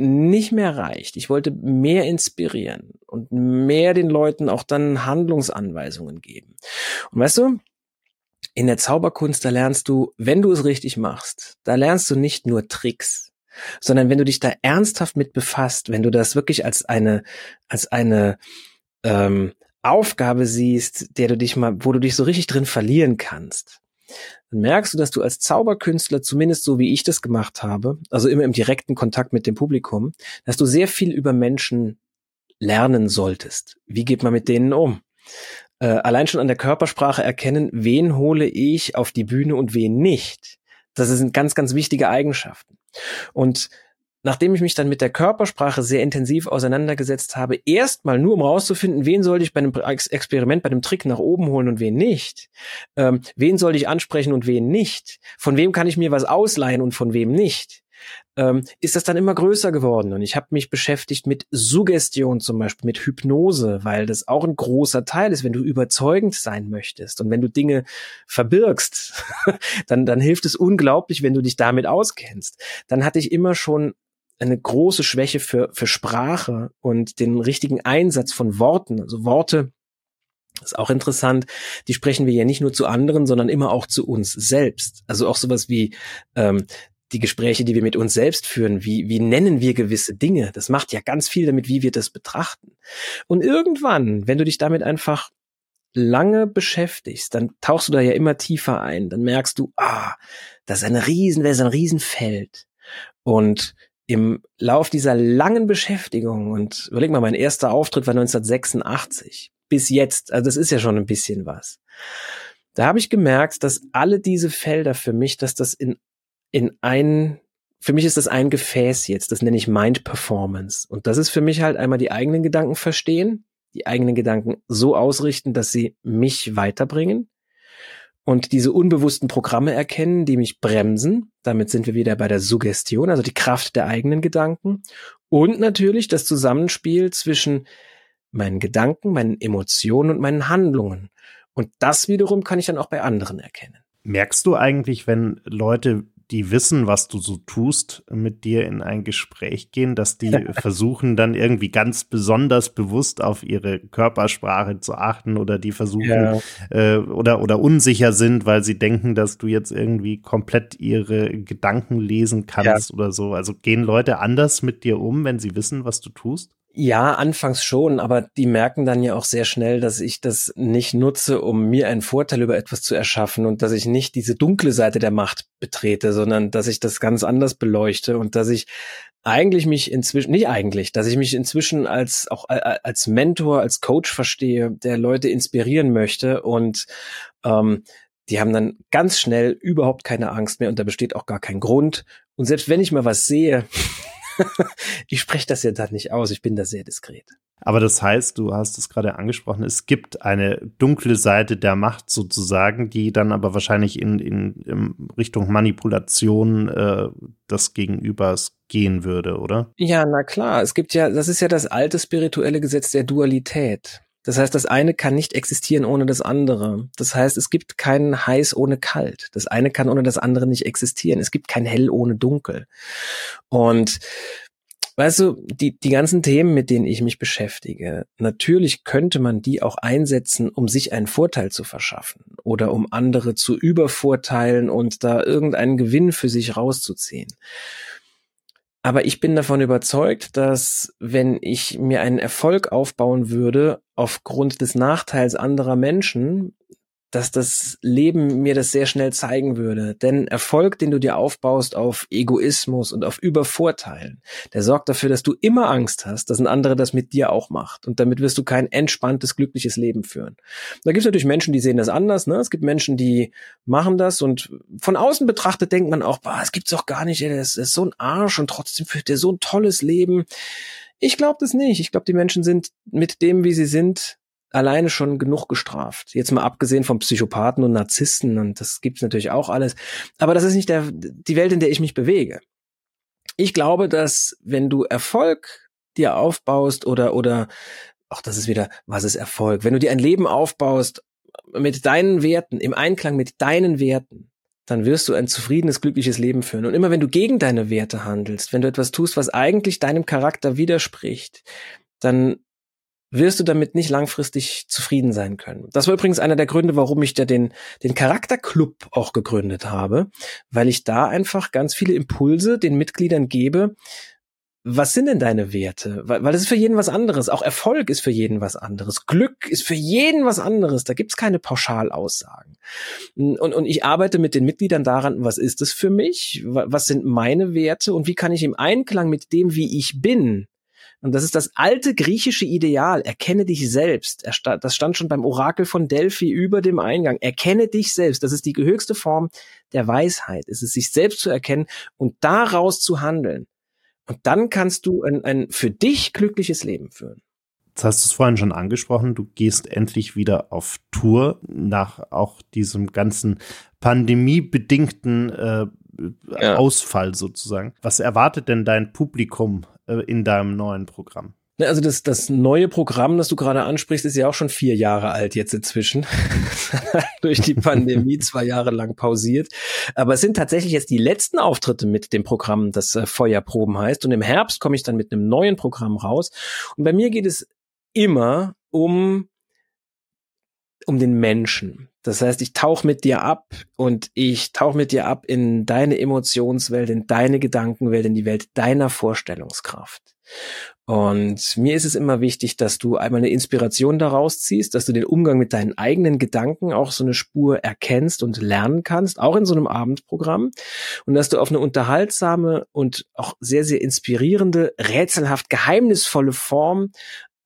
nicht mehr reicht. Ich wollte mehr inspirieren und mehr den Leuten auch dann Handlungsanweisungen geben. Und weißt du, in der Zauberkunst, da lernst du, wenn du es richtig machst, da lernst du nicht nur Tricks, sondern wenn du dich da ernsthaft mit befasst, wenn du das wirklich als eine, als eine ähm, Aufgabe siehst, der du dich mal, wo du dich so richtig drin verlieren kannst, dann merkst du, dass du als Zauberkünstler, zumindest so wie ich das gemacht habe, also immer im direkten Kontakt mit dem Publikum, dass du sehr viel über Menschen lernen solltest. Wie geht man mit denen um? Äh, allein schon an der Körpersprache erkennen, wen hole ich auf die Bühne und wen nicht. Das sind ganz, ganz wichtige Eigenschaften. Und nachdem ich mich dann mit der Körpersprache sehr intensiv auseinandergesetzt habe, erstmal nur um rauszufinden, wen soll ich bei einem Experiment, bei einem Trick nach oben holen und wen nicht, ähm, wen soll ich ansprechen und wen nicht, von wem kann ich mir was ausleihen und von wem nicht, ähm, ist das dann immer größer geworden. Und ich habe mich beschäftigt mit Suggestion zum Beispiel, mit Hypnose, weil das auch ein großer Teil ist, wenn du überzeugend sein möchtest. Und wenn du Dinge verbirgst, [LAUGHS] dann, dann hilft es unglaublich, wenn du dich damit auskennst. Dann hatte ich immer schon eine große Schwäche für, für Sprache und den richtigen Einsatz von Worten. Also Worte ist auch interessant. Die sprechen wir ja nicht nur zu anderen, sondern immer auch zu uns selbst. Also auch sowas wie ähm, die Gespräche, die wir mit uns selbst führen. Wie, wie nennen wir gewisse Dinge? Das macht ja ganz viel damit, wie wir das betrachten. Und irgendwann, wenn du dich damit einfach lange beschäftigst, dann tauchst du da ja immer tiefer ein. Dann merkst du, ah, das ist eine riesen, das ist ein Riesenfeld. Und im Lauf dieser langen Beschäftigung und überleg mal, mein erster Auftritt war 1986 bis jetzt, also das ist ja schon ein bisschen was. Da habe ich gemerkt, dass alle diese Felder für mich, dass das in in ein für mich ist das ein Gefäß jetzt, das nenne ich Mind Performance. Und das ist für mich halt einmal die eigenen Gedanken verstehen, die eigenen Gedanken so ausrichten, dass sie mich weiterbringen und diese unbewussten Programme erkennen, die mich bremsen. Damit sind wir wieder bei der Suggestion, also die Kraft der eigenen Gedanken. Und natürlich das Zusammenspiel zwischen meinen Gedanken, meinen Emotionen und meinen Handlungen. Und das wiederum kann ich dann auch bei anderen erkennen. Merkst du eigentlich, wenn Leute die wissen, was du so tust, mit dir in ein Gespräch gehen, dass die [LAUGHS] versuchen dann irgendwie ganz besonders bewusst auf ihre Körpersprache zu achten oder die versuchen ja. äh, oder oder unsicher sind, weil sie denken, dass du jetzt irgendwie komplett ihre Gedanken lesen kannst ja. oder so. Also gehen Leute anders mit dir um, wenn sie wissen, was du tust? Ja, anfangs schon, aber die merken dann ja auch sehr schnell, dass ich das nicht nutze, um mir einen Vorteil über etwas zu erschaffen und dass ich nicht diese dunkle Seite der Macht betrete, sondern dass ich das ganz anders beleuchte und dass ich eigentlich mich inzwischen, nicht eigentlich, dass ich mich inzwischen als auch als Mentor, als Coach verstehe, der Leute inspirieren möchte und ähm, die haben dann ganz schnell überhaupt keine Angst mehr und da besteht auch gar kein Grund. Und selbst wenn ich mal was sehe, [LAUGHS] ich spreche das ja dann nicht aus, ich bin da sehr diskret. Aber das heißt, du hast es gerade angesprochen, es gibt eine dunkle Seite der Macht sozusagen, die dann aber wahrscheinlich in, in, in Richtung Manipulation äh, des Gegenübers gehen würde, oder? Ja, na klar. Es gibt ja, das ist ja das alte spirituelle Gesetz der Dualität. Das heißt, das eine kann nicht existieren ohne das andere. Das heißt, es gibt kein heiß ohne kalt. Das eine kann ohne das andere nicht existieren. Es gibt kein hell ohne dunkel. Und weißt du, die, die ganzen Themen, mit denen ich mich beschäftige, natürlich könnte man die auch einsetzen, um sich einen Vorteil zu verschaffen oder um andere zu übervorteilen und da irgendeinen Gewinn für sich rauszuziehen. Aber ich bin davon überzeugt, dass wenn ich mir einen Erfolg aufbauen würde aufgrund des Nachteils anderer Menschen, dass das Leben mir das sehr schnell zeigen würde. Denn Erfolg, den du dir aufbaust auf Egoismus und auf Übervorteilen, der sorgt dafür, dass du immer Angst hast, dass ein anderer das mit dir auch macht. Und damit wirst du kein entspanntes, glückliches Leben führen. Da gibt es natürlich Menschen, die sehen das anders. Ne? Es gibt Menschen, die machen das und von außen betrachtet denkt man auch, boah, es gibt's doch gar nicht, ey, das ist so ein Arsch und trotzdem führt er so ein tolles Leben. Ich glaube das nicht. Ich glaube, die Menschen sind mit dem, wie sie sind, alleine schon genug gestraft. Jetzt mal abgesehen von Psychopathen und Narzissten und das gibt's natürlich auch alles. Aber das ist nicht der, die Welt, in der ich mich bewege. Ich glaube, dass wenn du Erfolg dir aufbaust oder, oder, auch das ist wieder, was ist Erfolg? Wenn du dir ein Leben aufbaust mit deinen Werten, im Einklang mit deinen Werten, dann wirst du ein zufriedenes, glückliches Leben führen. Und immer wenn du gegen deine Werte handelst, wenn du etwas tust, was eigentlich deinem Charakter widerspricht, dann wirst du damit nicht langfristig zufrieden sein können. Das war übrigens einer der Gründe, warum ich da den, den Charakterclub auch gegründet habe, weil ich da einfach ganz viele Impulse den Mitgliedern gebe. Was sind denn deine Werte? Weil, weil es ist für jeden was anderes. Auch Erfolg ist für jeden was anderes. Glück ist für jeden was anderes. Da gibt's keine Pauschalaussagen. Und, und ich arbeite mit den Mitgliedern daran, was ist es für mich? Was sind meine Werte? Und wie kann ich im Einklang mit dem, wie ich bin, und das ist das alte griechische Ideal. Erkenne dich selbst. Das stand schon beim Orakel von Delphi über dem Eingang. Erkenne dich selbst. Das ist die höchste Form der Weisheit. Es ist sich selbst zu erkennen und daraus zu handeln. Und dann kannst du ein, ein für dich glückliches Leben führen. Jetzt hast du es vorhin schon angesprochen, du gehst endlich wieder auf Tour nach auch diesem ganzen pandemiebedingten äh, ja. Ausfall sozusagen. Was erwartet denn dein Publikum in deinem neuen Programm? Also das, das neue Programm, das du gerade ansprichst, ist ja auch schon vier Jahre alt jetzt inzwischen. [LAUGHS] Durch die Pandemie [LAUGHS] zwei Jahre lang pausiert. Aber es sind tatsächlich jetzt die letzten Auftritte mit dem Programm, das äh, Feuerproben heißt. Und im Herbst komme ich dann mit einem neuen Programm raus. Und bei mir geht es immer um um den Menschen. Das heißt, ich tauche mit dir ab und ich tauche mit dir ab in deine Emotionswelt, in deine Gedankenwelt, in die Welt deiner Vorstellungskraft. Und mir ist es immer wichtig, dass du einmal eine Inspiration daraus ziehst, dass du den Umgang mit deinen eigenen Gedanken auch so eine Spur erkennst und lernen kannst, auch in so einem Abendprogramm. Und dass du auf eine unterhaltsame und auch sehr, sehr inspirierende, rätselhaft geheimnisvolle Form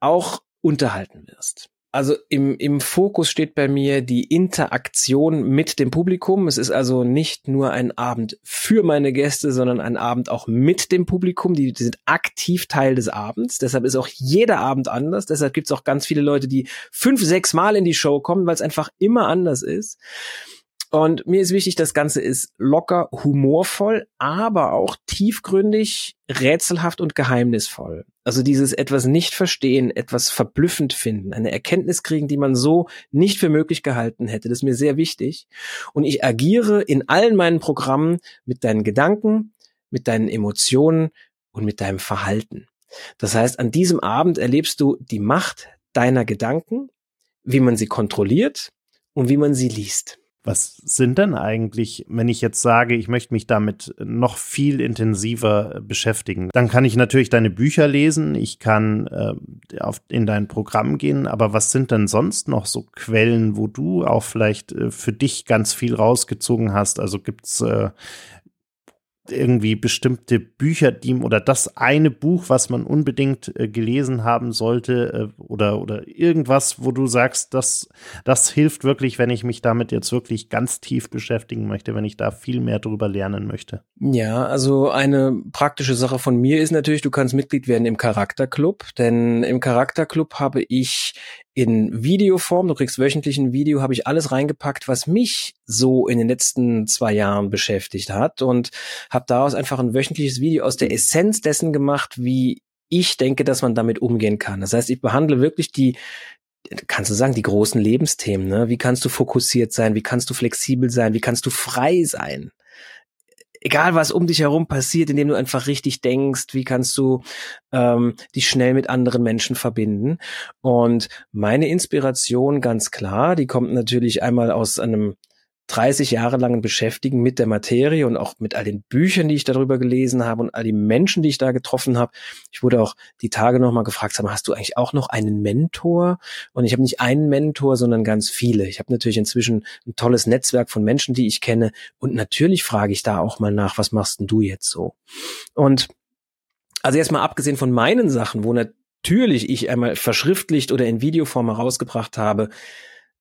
auch unterhalten wirst. Also im, im Fokus steht bei mir die Interaktion mit dem Publikum. Es ist also nicht nur ein Abend für meine Gäste, sondern ein Abend auch mit dem Publikum. Die, die sind aktiv Teil des Abends. Deshalb ist auch jeder Abend anders. Deshalb gibt es auch ganz viele Leute, die fünf, sechs Mal in die Show kommen, weil es einfach immer anders ist. Und mir ist wichtig, das Ganze ist locker, humorvoll, aber auch tiefgründig, rätselhaft und geheimnisvoll. Also dieses etwas nicht verstehen, etwas verblüffend finden, eine Erkenntnis kriegen, die man so nicht für möglich gehalten hätte. Das ist mir sehr wichtig. Und ich agiere in allen meinen Programmen mit deinen Gedanken, mit deinen Emotionen und mit deinem Verhalten. Das heißt, an diesem Abend erlebst du die Macht deiner Gedanken, wie man sie kontrolliert und wie man sie liest. Was sind denn eigentlich, wenn ich jetzt sage, ich möchte mich damit noch viel intensiver beschäftigen? Dann kann ich natürlich deine Bücher lesen, ich kann äh, auf, in dein Programm gehen, aber was sind denn sonst noch so Quellen, wo du auch vielleicht äh, für dich ganz viel rausgezogen hast? Also gibt's äh, irgendwie bestimmte Bücher, die oder das eine Buch, was man unbedingt äh, gelesen haben sollte äh, oder oder irgendwas, wo du sagst, das das hilft wirklich, wenn ich mich damit jetzt wirklich ganz tief beschäftigen möchte, wenn ich da viel mehr drüber lernen möchte. Ja, also eine praktische Sache von mir ist natürlich, du kannst Mitglied werden im Charakterclub, denn im Charakterclub habe ich in Videoform, du kriegst wöchentlich ein Video, habe ich alles reingepackt, was mich so in den letzten zwei Jahren beschäftigt hat und habe daraus einfach ein wöchentliches Video aus der Essenz dessen gemacht, wie ich denke, dass man damit umgehen kann. Das heißt, ich behandle wirklich die, kannst du sagen, die großen Lebensthemen. Ne? Wie kannst du fokussiert sein? Wie kannst du flexibel sein? Wie kannst du frei sein? Egal was um dich herum passiert, indem du einfach richtig denkst, wie kannst du ähm, dich schnell mit anderen Menschen verbinden. Und meine Inspiration ganz klar, die kommt natürlich einmal aus einem 30 Jahre langen Beschäftigen mit der Materie und auch mit all den Büchern, die ich darüber gelesen habe und all die Menschen, die ich da getroffen habe. Ich wurde auch die Tage nochmal gefragt, sag mal, hast du eigentlich auch noch einen Mentor? Und ich habe nicht einen Mentor, sondern ganz viele. Ich habe natürlich inzwischen ein tolles Netzwerk von Menschen, die ich kenne. Und natürlich frage ich da auch mal nach, was machst denn du jetzt so? Und also erstmal abgesehen von meinen Sachen, wo natürlich ich einmal verschriftlicht oder in Videoform herausgebracht habe,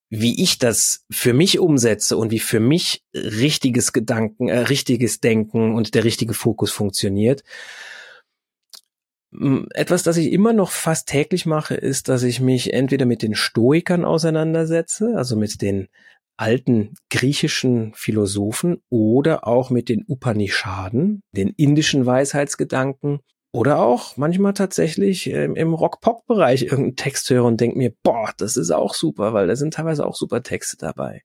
wie ich das für mich umsetze und wie für mich richtiges Gedanken, äh, richtiges Denken und der richtige Fokus funktioniert. Etwas, das ich immer noch fast täglich mache, ist, dass ich mich entweder mit den Stoikern auseinandersetze, also mit den alten griechischen Philosophen oder auch mit den Upanishaden, den indischen Weisheitsgedanken oder auch manchmal tatsächlich ähm, im Rock-Pop-Bereich irgendeinen Text höre und denke mir, boah, das ist auch super, weil da sind teilweise auch super Texte dabei.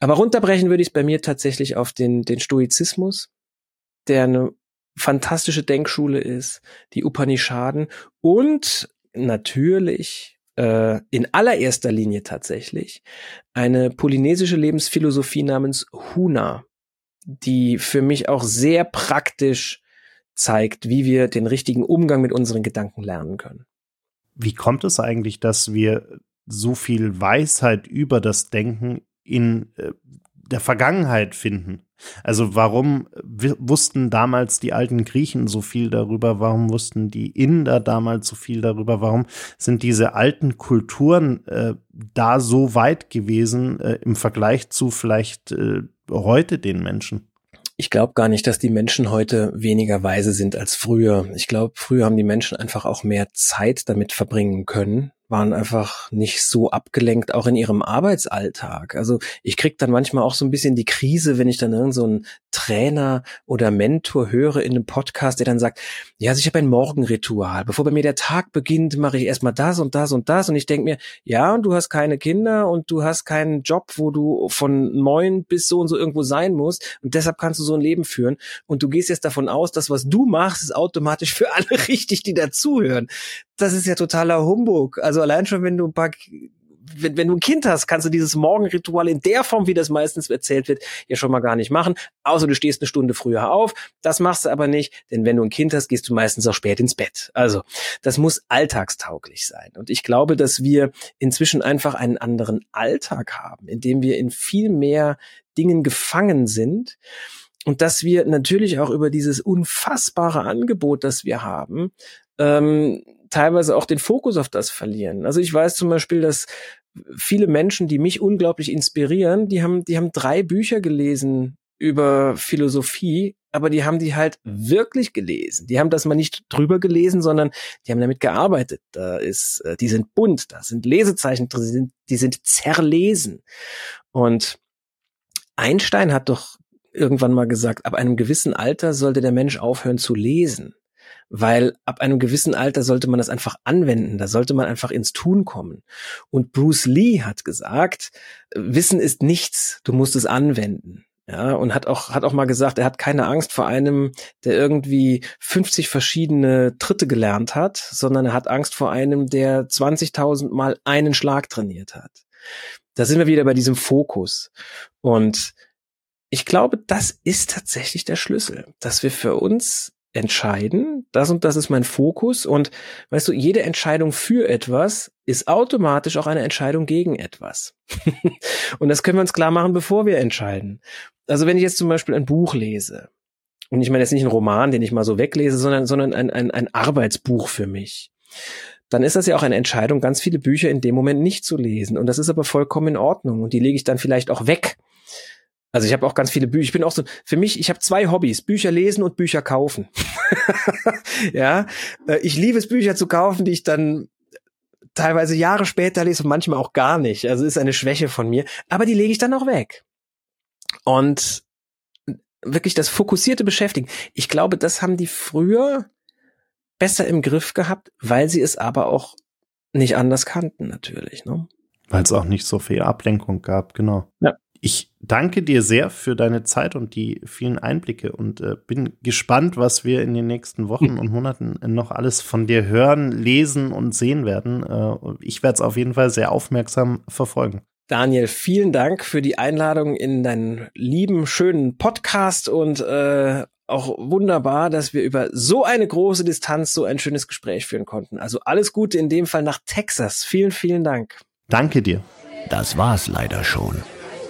Aber runterbrechen würde ich es bei mir tatsächlich auf den, den Stoizismus, der eine fantastische Denkschule ist, die Upanishaden und natürlich äh, in allererster Linie tatsächlich eine polynesische Lebensphilosophie namens Huna, die für mich auch sehr praktisch zeigt, wie wir den richtigen Umgang mit unseren Gedanken lernen können. Wie kommt es eigentlich, dass wir so viel Weisheit über das Denken in äh, der Vergangenheit finden? Also warum wussten damals die alten Griechen so viel darüber? Warum wussten die Inder damals so viel darüber? Warum sind diese alten Kulturen äh, da so weit gewesen äh, im Vergleich zu vielleicht äh, heute den Menschen? Ich glaube gar nicht, dass die Menschen heute weniger weise sind als früher. Ich glaube, früher haben die Menschen einfach auch mehr Zeit damit verbringen können, waren einfach nicht so abgelenkt, auch in ihrem Arbeitsalltag. Also ich krieg dann manchmal auch so ein bisschen die Krise, wenn ich dann irgend so einen Trainer oder Mentor höre in einem Podcast, der dann sagt, ja, also ich habe ein Morgenritual. Bevor bei mir der Tag beginnt, mache ich erstmal das und das und das. Und ich denke mir, ja, und du hast keine Kinder und du hast keinen Job, wo du von neun bis so und so irgendwo sein musst. Und deshalb kannst du so ein Leben führen. Und du gehst jetzt davon aus, dass was du machst, ist automatisch für alle [LAUGHS] richtig, die dazuhören. Das ist ja totaler Humbug. Also also allein schon, wenn du ein paar wenn, wenn du ein Kind hast, kannst du dieses Morgenritual in der Form, wie das meistens erzählt wird, ja schon mal gar nicht machen. Außer du stehst eine Stunde früher auf. Das machst du aber nicht, denn wenn du ein Kind hast, gehst du meistens auch spät ins Bett. Also, das muss alltagstauglich sein. Und ich glaube, dass wir inzwischen einfach einen anderen Alltag haben, in dem wir in viel mehr Dingen gefangen sind. Und dass wir natürlich auch über dieses unfassbare Angebot, das wir haben, ähm, teilweise auch den Fokus auf das verlieren. Also ich weiß zum Beispiel, dass viele Menschen, die mich unglaublich inspirieren, die haben, die haben drei Bücher gelesen über Philosophie, aber die haben die halt wirklich gelesen. Die haben das mal nicht drüber gelesen, sondern die haben damit gearbeitet. Da ist, äh, die sind bunt, da sind Lesezeichen drin, die sind, die sind zerlesen. Und Einstein hat doch irgendwann mal gesagt, ab einem gewissen Alter sollte der Mensch aufhören zu lesen weil ab einem gewissen Alter sollte man das einfach anwenden, da sollte man einfach ins Tun kommen. Und Bruce Lee hat gesagt, Wissen ist nichts, du musst es anwenden. Ja, und hat auch, hat auch mal gesagt, er hat keine Angst vor einem, der irgendwie 50 verschiedene Tritte gelernt hat, sondern er hat Angst vor einem, der 20.000 Mal einen Schlag trainiert hat. Da sind wir wieder bei diesem Fokus. Und ich glaube, das ist tatsächlich der Schlüssel, dass wir für uns entscheiden, das und das ist mein Fokus und weißt du, jede Entscheidung für etwas ist automatisch auch eine Entscheidung gegen etwas. [LAUGHS] und das können wir uns klar machen, bevor wir entscheiden. Also wenn ich jetzt zum Beispiel ein Buch lese und ich meine jetzt nicht einen Roman, den ich mal so weglese, sondern, sondern ein, ein, ein Arbeitsbuch für mich, dann ist das ja auch eine Entscheidung, ganz viele Bücher in dem Moment nicht zu lesen. Und das ist aber vollkommen in Ordnung. Und die lege ich dann vielleicht auch weg. Also ich habe auch ganz viele Bücher. Ich bin auch so, für mich, ich habe zwei Hobbys, Bücher lesen und Bücher kaufen. [LAUGHS] ja, äh, ich liebe es, Bücher zu kaufen, die ich dann teilweise Jahre später lese und manchmal auch gar nicht. Also ist eine Schwäche von mir. Aber die lege ich dann auch weg. Und wirklich das fokussierte Beschäftigen. Ich glaube, das haben die früher besser im Griff gehabt, weil sie es aber auch nicht anders kannten, natürlich. Ne? Weil es auch nicht so viel Ablenkung gab, genau. Ja. Ich danke dir sehr für deine Zeit und die vielen Einblicke und äh, bin gespannt, was wir in den nächsten Wochen und Monaten noch alles von dir hören, lesen und sehen werden. Äh, ich werde es auf jeden Fall sehr aufmerksam verfolgen. Daniel, vielen Dank für die Einladung in deinen lieben, schönen Podcast und äh, auch wunderbar, dass wir über so eine große Distanz so ein schönes Gespräch führen konnten. Also alles Gute in dem Fall nach Texas. Vielen, vielen Dank. Danke dir. Das war's leider schon.